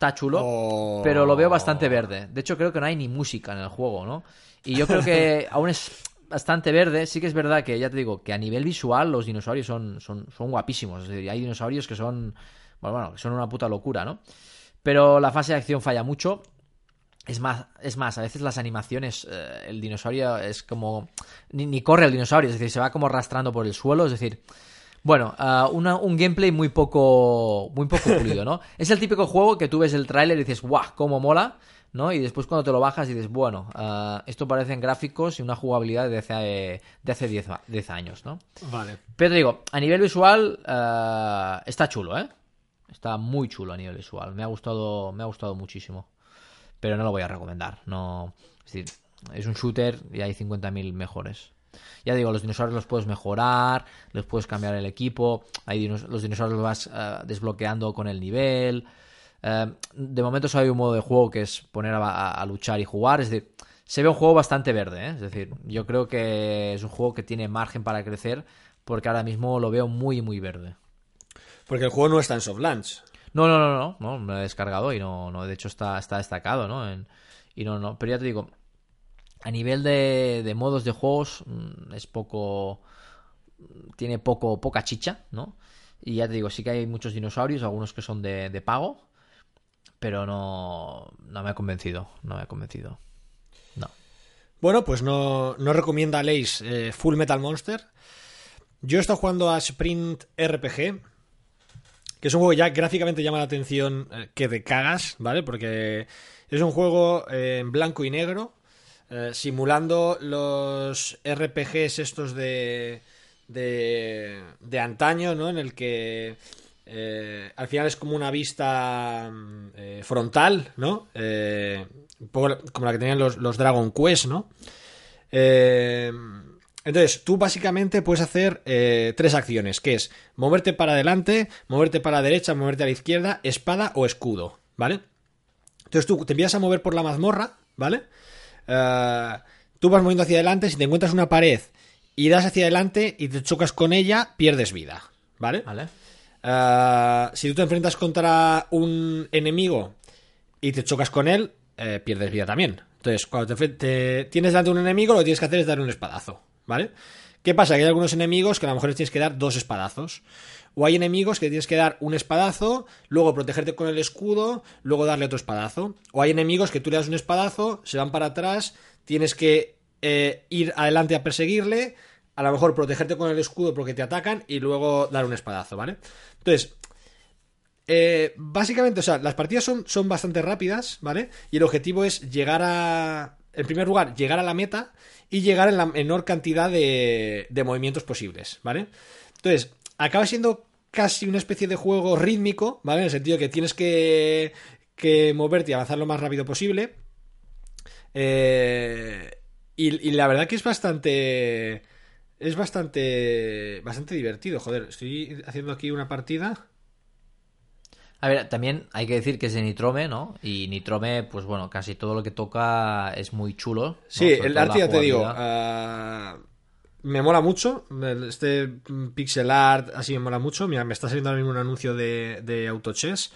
está chulo, Oh. pero lo veo bastante verde. De hecho, creo que no hay ni música en el juego, ¿no? Y yo creo que aún es bastante verde. Sí que es verdad que, ya te digo, que a nivel visual los dinosaurios son, son, son guapísimos. Es decir, hay dinosaurios que son, bueno, bueno, que son una puta locura, ¿no? Pero la fase de acción falla mucho. Es más, es más, a veces las animaciones, eh, el dinosaurio es como. Ni, ni corre el dinosaurio, es decir, se va como arrastrando por el suelo, es decir. Bueno, ah, una- un gameplay muy poco, muy poco pulido, ¿no? Es el típico juego que tú ves el tráiler y dices, ¡guau! ¡Cómo mola! ¿No? Y después cuando te lo bajas dices, bueno, ah, esto parecen gráficos y una jugabilidad de hace, de hace 10, a- 10 años, ¿no? Vale. Pero te digo, a nivel visual ah, está chulo, ¿eh? Está muy chulo a nivel visual. Me ha gustado, me ha gustado muchísimo. Pero no lo voy a recomendar. No, es decir, es un shooter y hay 50.000 mejores. Ya digo, los dinosaurios los puedes mejorar, les puedes cambiar el equipo. Hay dinos- los dinosaurios los vas ah, desbloqueando con el nivel. Eh, de momento solo hay un modo de juego que es poner a, a- a luchar y jugar. Es decir, se ve un juego bastante verde. ¿eh? Es decir, yo creo que es un juego que tiene margen para crecer porque ahora mismo lo veo muy, muy verde. Porque el juego no está en soft launch. No, no, no, no, no, me lo he descargado y no, no de hecho está, está destacado, ¿no? En- y no, no, pero ya te digo, a nivel de, de modos de juegos mm, es poco, tiene poco, poca chicha, ¿no? Y ya te digo, sí que hay muchos dinosaurios, algunos que son de, de pago, pero no, no me ha convencido, no me ha convencido. No. Bueno, pues no, no recomienda Leis eh, Full Metal Monster. Yo he estado jugando a Sprint RPG, que es un juego que ya gráficamente llama la atención eh, que te cagas, ¿vale? Porque es un juego eh, en blanco y negro, eh, simulando los RPGs estos de, de, de antaño, ¿no? En el que eh, al final es como una vista mm, eh, frontal, ¿no? Poco como la que tenían los, los Dragon Quest, ¿no? Entonces, tú básicamente puedes hacer tres acciones, que es moverte para adelante, moverte para la derecha, moverte a la izquierda, espada o escudo, ¿vale? Entonces tú te empiezas a mover por la mazmorra, ¿vale? Eh, tú vas moviendo hacia adelante, si te encuentras una pared y das hacia adelante y te chocas con ella, pierdes vida, ¿vale? ¿Vale? Eh, si tú te enfrentas contra un enemigo y te chocas con él, eh, pierdes vida también. Entonces, cuando te, te tienes delante un enemigo, lo que tienes que hacer es darle un espadazo, ¿vale? ¿Qué pasa? Que hay algunos enemigos que a lo mejor les tienes que dar dos espadazos. O hay enemigos que tienes que dar un espadazo, luego protegerte con el escudo, luego darle otro espadazo. O hay enemigos que tú le das un espadazo, se van para atrás, tienes que eh, ir adelante a perseguirle, a lo mejor protegerte con el escudo porque te atacan y luego dar un espadazo, ¿vale? Entonces, eh, básicamente, o sea, las partidas son, son bastante rápidas, ¿vale? Y el objetivo es llegar a. En primer lugar, llegar a la meta y llegar en la menor cantidad de, de movimientos posibles, ¿vale? Entonces, acaba siendo casi una especie de juego rítmico, ¿vale? En el sentido que tienes que, que moverte y avanzar lo más rápido posible. Eh, y, y la verdad que es bastante. Es bastante. Bastante divertido, joder. Estoy haciendo aquí una partida. A ver, también hay que decir que es de Nitrome, ¿no? Y Nitrome, pues bueno, casi todo lo que toca es muy chulo. ¿no? Sí, Sobre el arte ya te digo. ah, me mola mucho. Este pixel art así me mola mucho. Mira, me está saliendo ahora mismo un anuncio de, de Autochess.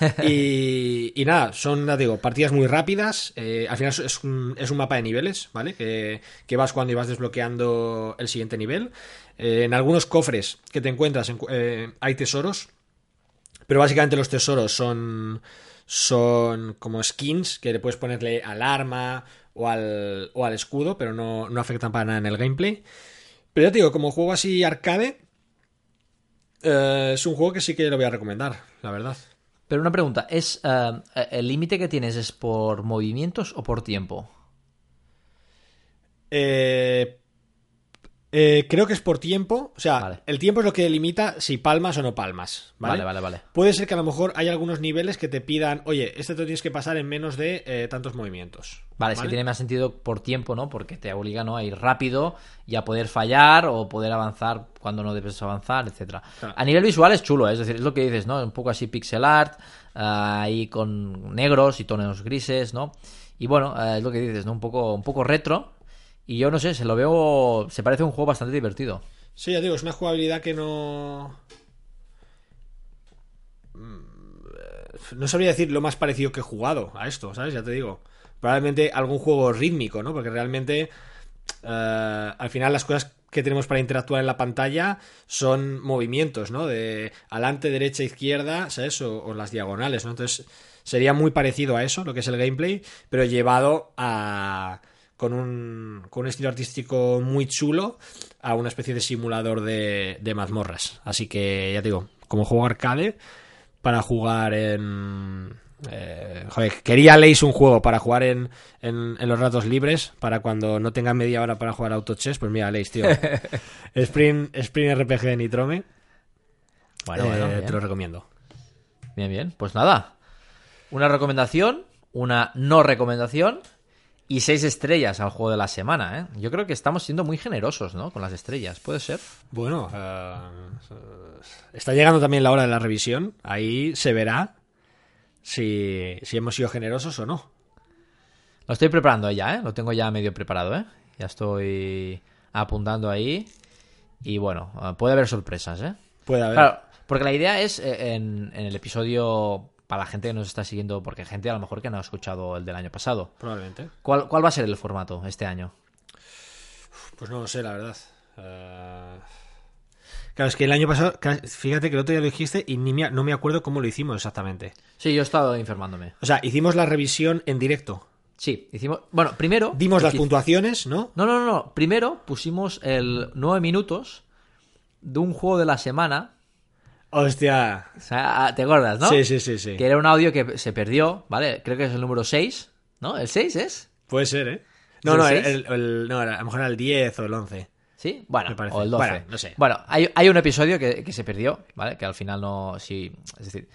Y, y nada, son, ya te digo, partidas muy rápidas. eh, al final es un, es un mapa de niveles, ¿vale? Que, que vas cuando y vas desbloqueando el siguiente nivel. Eh, en algunos cofres que te encuentras encu- eh, hay tesoros. Pero básicamente los tesoros son. Son como skins que le puedes ponerle al arma o al, o al escudo, pero no, no afectan para nada en el gameplay. Pero ya te digo, como juego así arcade, eh, es un juego que sí que lo voy a recomendar, la verdad. Pero una pregunta, ¿es eh, el límite que tienes es por movimientos o por tiempo? Eh, eh, creo que es por tiempo. O sea, Vale. el tiempo es lo que limita si palmas o no palmas. ¿vale? Vale, vale, vale. Puede ser que a lo mejor hay algunos niveles que te pidan, oye, este te lo tienes que pasar en menos de eh, tantos movimientos. Vale, es que tiene más sentido por tiempo, ¿no? Porque te obliga ¿no? a ir rápido y a poder fallar o poder avanzar cuando no debes avanzar, etcétera. Claro. A nivel visual es chulo, ¿eh? es decir, es lo que dices, ¿no? Un poco así pixel art, ah, ahí con negros y tonos grises, ¿no? Y bueno, eh, es lo que dices, ¿no? Un poco, un poco retro. Y yo no sé, se lo veo. Se parece un juego bastante divertido. Sí, ya digo, es una jugabilidad que no. Mm, no sabría decir lo más parecido que he jugado a esto, ¿sabes? Ya te digo. Probablemente algún juego rítmico, ¿no? Porque realmente eh, al final las cosas que tenemos para interactuar en la pantalla son movimientos, ¿no? De adelante, derecha, izquierda, ¿sabes? O, o las diagonales, ¿no? Entonces sería muy parecido a eso, lo que es el gameplay, pero llevado a con un, con un estilo artístico muy chulo a una especie de simulador de, de mazmorras. Así que ya te digo, como juego arcade para jugar en... eh, joder, quería Leis un juego para jugar en, en, en los ratos libres, para cuando no tenga media hora para jugar Auto Chess, pues mira, Leis, tío. Sprint, Sprint RPG de Nitrome, Bueno, eh, bueno, te lo recomiendo. bien, bien. Pues nada, una recomendación, una no recomendación y seis estrellas al juego de la semana, ¿eh? Yo creo que estamos siendo muy generosos, ¿no? Con las estrellas, ¿puede ser? Bueno, eh, está llegando también la hora de la revisión. Ahí se verá si, si hemos sido generosos o no. Lo estoy preparando ya, ¿eh? Lo tengo ya medio preparado, ¿eh? Ya estoy apuntando ahí. Y bueno, eh, puede haber sorpresas, ¿eh? Puede haber. Claro, porque la idea es eh, en, en el episodio, para la gente que nos está siguiendo, porque hay gente a lo mejor que no ha escuchado el del año pasado. Probablemente. ¿Cuál, cuál va a ser el formato este año? Pues no lo sé, la verdad. Eh, Claro, es que el año pasado, fíjate que el otro día lo dijiste y ni me, no me acuerdo cómo lo hicimos exactamente. Sí, yo he estado informándome. O sea, hicimos la revisión en directo. Sí, hicimos. Bueno, primero. Dimos las puntuaciones, ¿no? No, no, no, no. Primero pusimos el 9 minutos de un juego de la semana. Hostia. O sea, ¿te acuerdas, no? Sí, sí, sí, sí. Que era un audio que se perdió, ¿vale? Creo que es el número 6, ¿no? ¿El 6 es? Puede ser, ¿eh? No, ¿Es no, el el, el- el- no, a lo mejor era el 10 o el 11. ¿Sí? Bueno, o el 12. Bueno, no sé. Bueno, hay, hay un episodio que, que se perdió, ¿vale? Que al final no. Sí. Es decir,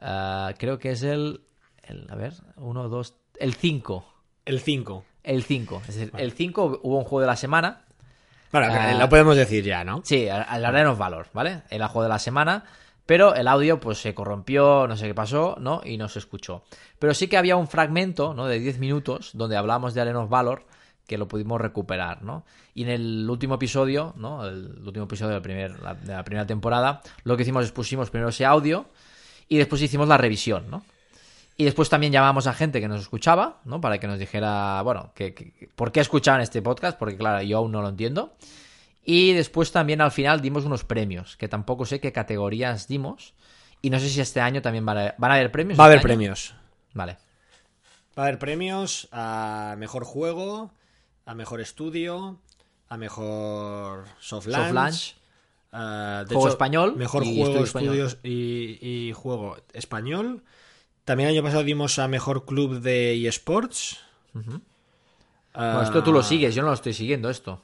ah, creo que es el, el. A ver, 1, 2. El 5. El 5. El 5. Es decir, el 5 hubo un juego de la semana. Bueno, Ah. lo podemos decir ya, ¿no? Sí, al Arena of Valor, ¿vale? El juego de la semana. Pero el audio, pues se corrompió, no sé qué pasó, ¿no? Y no se escuchó. Pero sí que había un fragmento, ¿no? De 10 minutos, donde hablamos de Arena of Valor, que lo pudimos recuperar, ¿no? Y en el último episodio, ¿no? El último episodio de la, primera temporada, lo que hicimos es pusimos primero ese audio y después hicimos la revisión, ¿no? Y después también llamamos a gente que nos escuchaba, ¿no? Para que nos dijera, bueno, que- que- por qué escuchaban este podcast, porque claro, yo aún no lo entiendo. Y después también al final dimos unos premios, que tampoco sé qué categorías dimos. Y no sé si este año también van a, ¿van a haber premios. Va a este haber año? premios. Vale. Va a haber premios a mejor juego, a mejor estudio, a mejor soft launch. Soft launch. de Juego hecho, español Mejor y juego, estudios y, y juego español. También el año pasado dimos a mejor club de eSports. Bueno, esto tú lo sigues, yo no lo estoy siguiendo esto.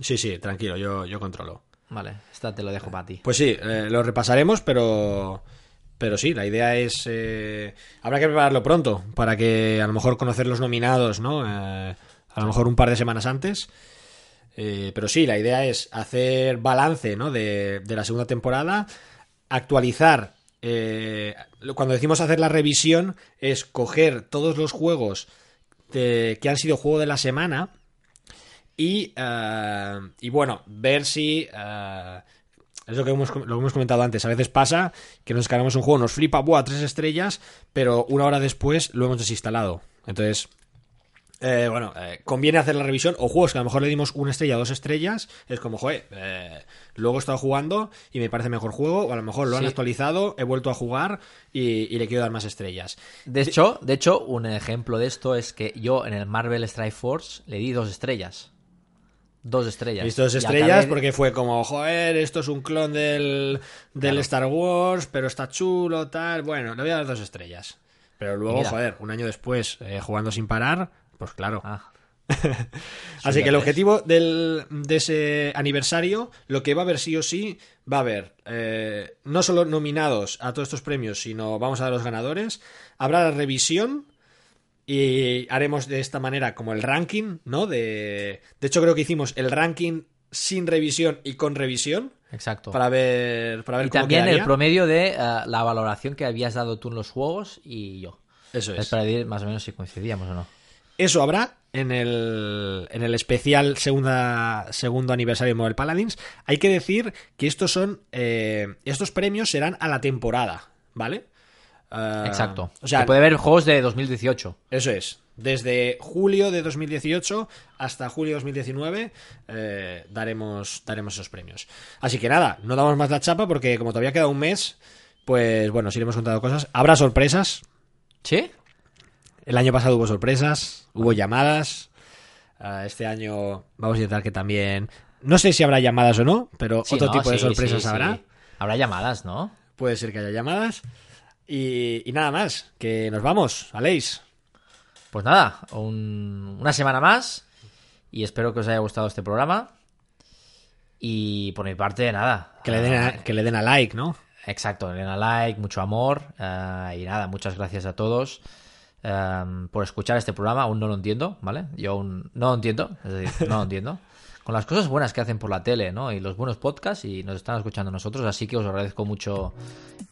Sí, sí, tranquilo, yo, yo controlo. Vale, esta te lo dejo para ti. Pues sí, eh, lo repasaremos, pero. Pero sí, la idea es. eh, habrá que prepararlo pronto para que a lo mejor conocer los nominados, ¿no? Eh, a lo mejor un par de semanas antes. Eh, pero sí, la idea es hacer balance, ¿no? De, de la segunda temporada, actualizar. eh, cuando decimos hacer la revisión, es coger todos los juegos de- que han sido juego de la semana y, eh, y bueno, ver si. eh, es lo que, hemos, lo que hemos comentado antes. A veces pasa que nos descargamos un juego, nos flipa, ¡buah! Tres estrellas, pero una hora después lo hemos desinstalado. Entonces, eh, bueno, eh, conviene hacer la revisión. O juegos que a lo mejor le dimos una estrella, dos estrellas. Es como, joder, eh, luego he estado jugando y me parece mejor juego. O a lo mejor lo han actualizado, he vuelto a jugar y, y le quiero dar más estrellas. De hecho, de hecho, un ejemplo de esto es que yo en el Marvel Strike Force le di dos estrellas. Dos estrellas. Dos estrellas acabé porque fue como, joder, esto es un clon del, del Claro. Star Wars, pero está chulo, tal. Bueno, le voy a dar dos estrellas. Pero luego, mira. joder, un año después, eh, jugando sin parar, pues claro. Ah, Así que el objetivo del, de ese aniversario, lo que va a haber sí o sí, va a haber eh, no solo nominados a todos estos premios, sino vamos a dar los ganadores. Habrá la revisión y haremos de esta manera como el ranking, ¿no? De, de hecho, creo que hicimos el ranking sin revisión y con revisión exacto. para ver, para ver y cómo también quedaría. el promedio de eh, la valoración que habías dado tú en los juegos y yo. Eso Es es. para decir más o menos si coincidíamos o no. Eso habrá en el, en el especial segunda, segundo aniversario de Mobile Paladins. Hay que decir que estos son. eh, estos premios serán a la temporada, ¿vale? Eh, Exacto. O sea, Se puede ver juegos de 2018. Eso es. Desde julio de 2018 hasta julio de 2019 eh, daremos, daremos esos premios. Así que nada, no damos más la chapa porque como todavía queda un mes, pues bueno, si iremos contando cosas. Habrá sorpresas. ¿Sí? El año pasado hubo sorpresas, hubo llamadas. Eh, este año vamos a intentar que también... No sé si habrá llamadas o no, pero Sí, otro ¿no? tipo de sorpresas sí. habrá. Habrá llamadas, ¿no? Puede ser que haya llamadas. Y, y nada más, que nos vamos, Aleix. Pues nada, un- una semana más. Y espero que os haya gustado este programa. Y por mi parte, nada. Que le den a, que le den a like, ¿no? Exacto, den a like, mucho amor. eh, y nada, muchas gracias a todos eh, por escuchar este programa. Aún no lo entiendo, ¿vale? Yo aún no lo entiendo, es decir, no lo entiendo. Con las cosas buenas que hacen por la tele, ¿no? Y los buenos podcasts y nos están escuchando nosotros. Así que os agradezco mucho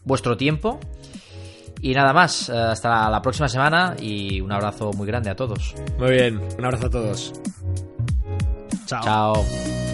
vuestro tiempo. Y nada más, eh, hasta la próxima semana y un abrazo muy grande a todos. Muy bien, un abrazo a todos. Chao. Chao.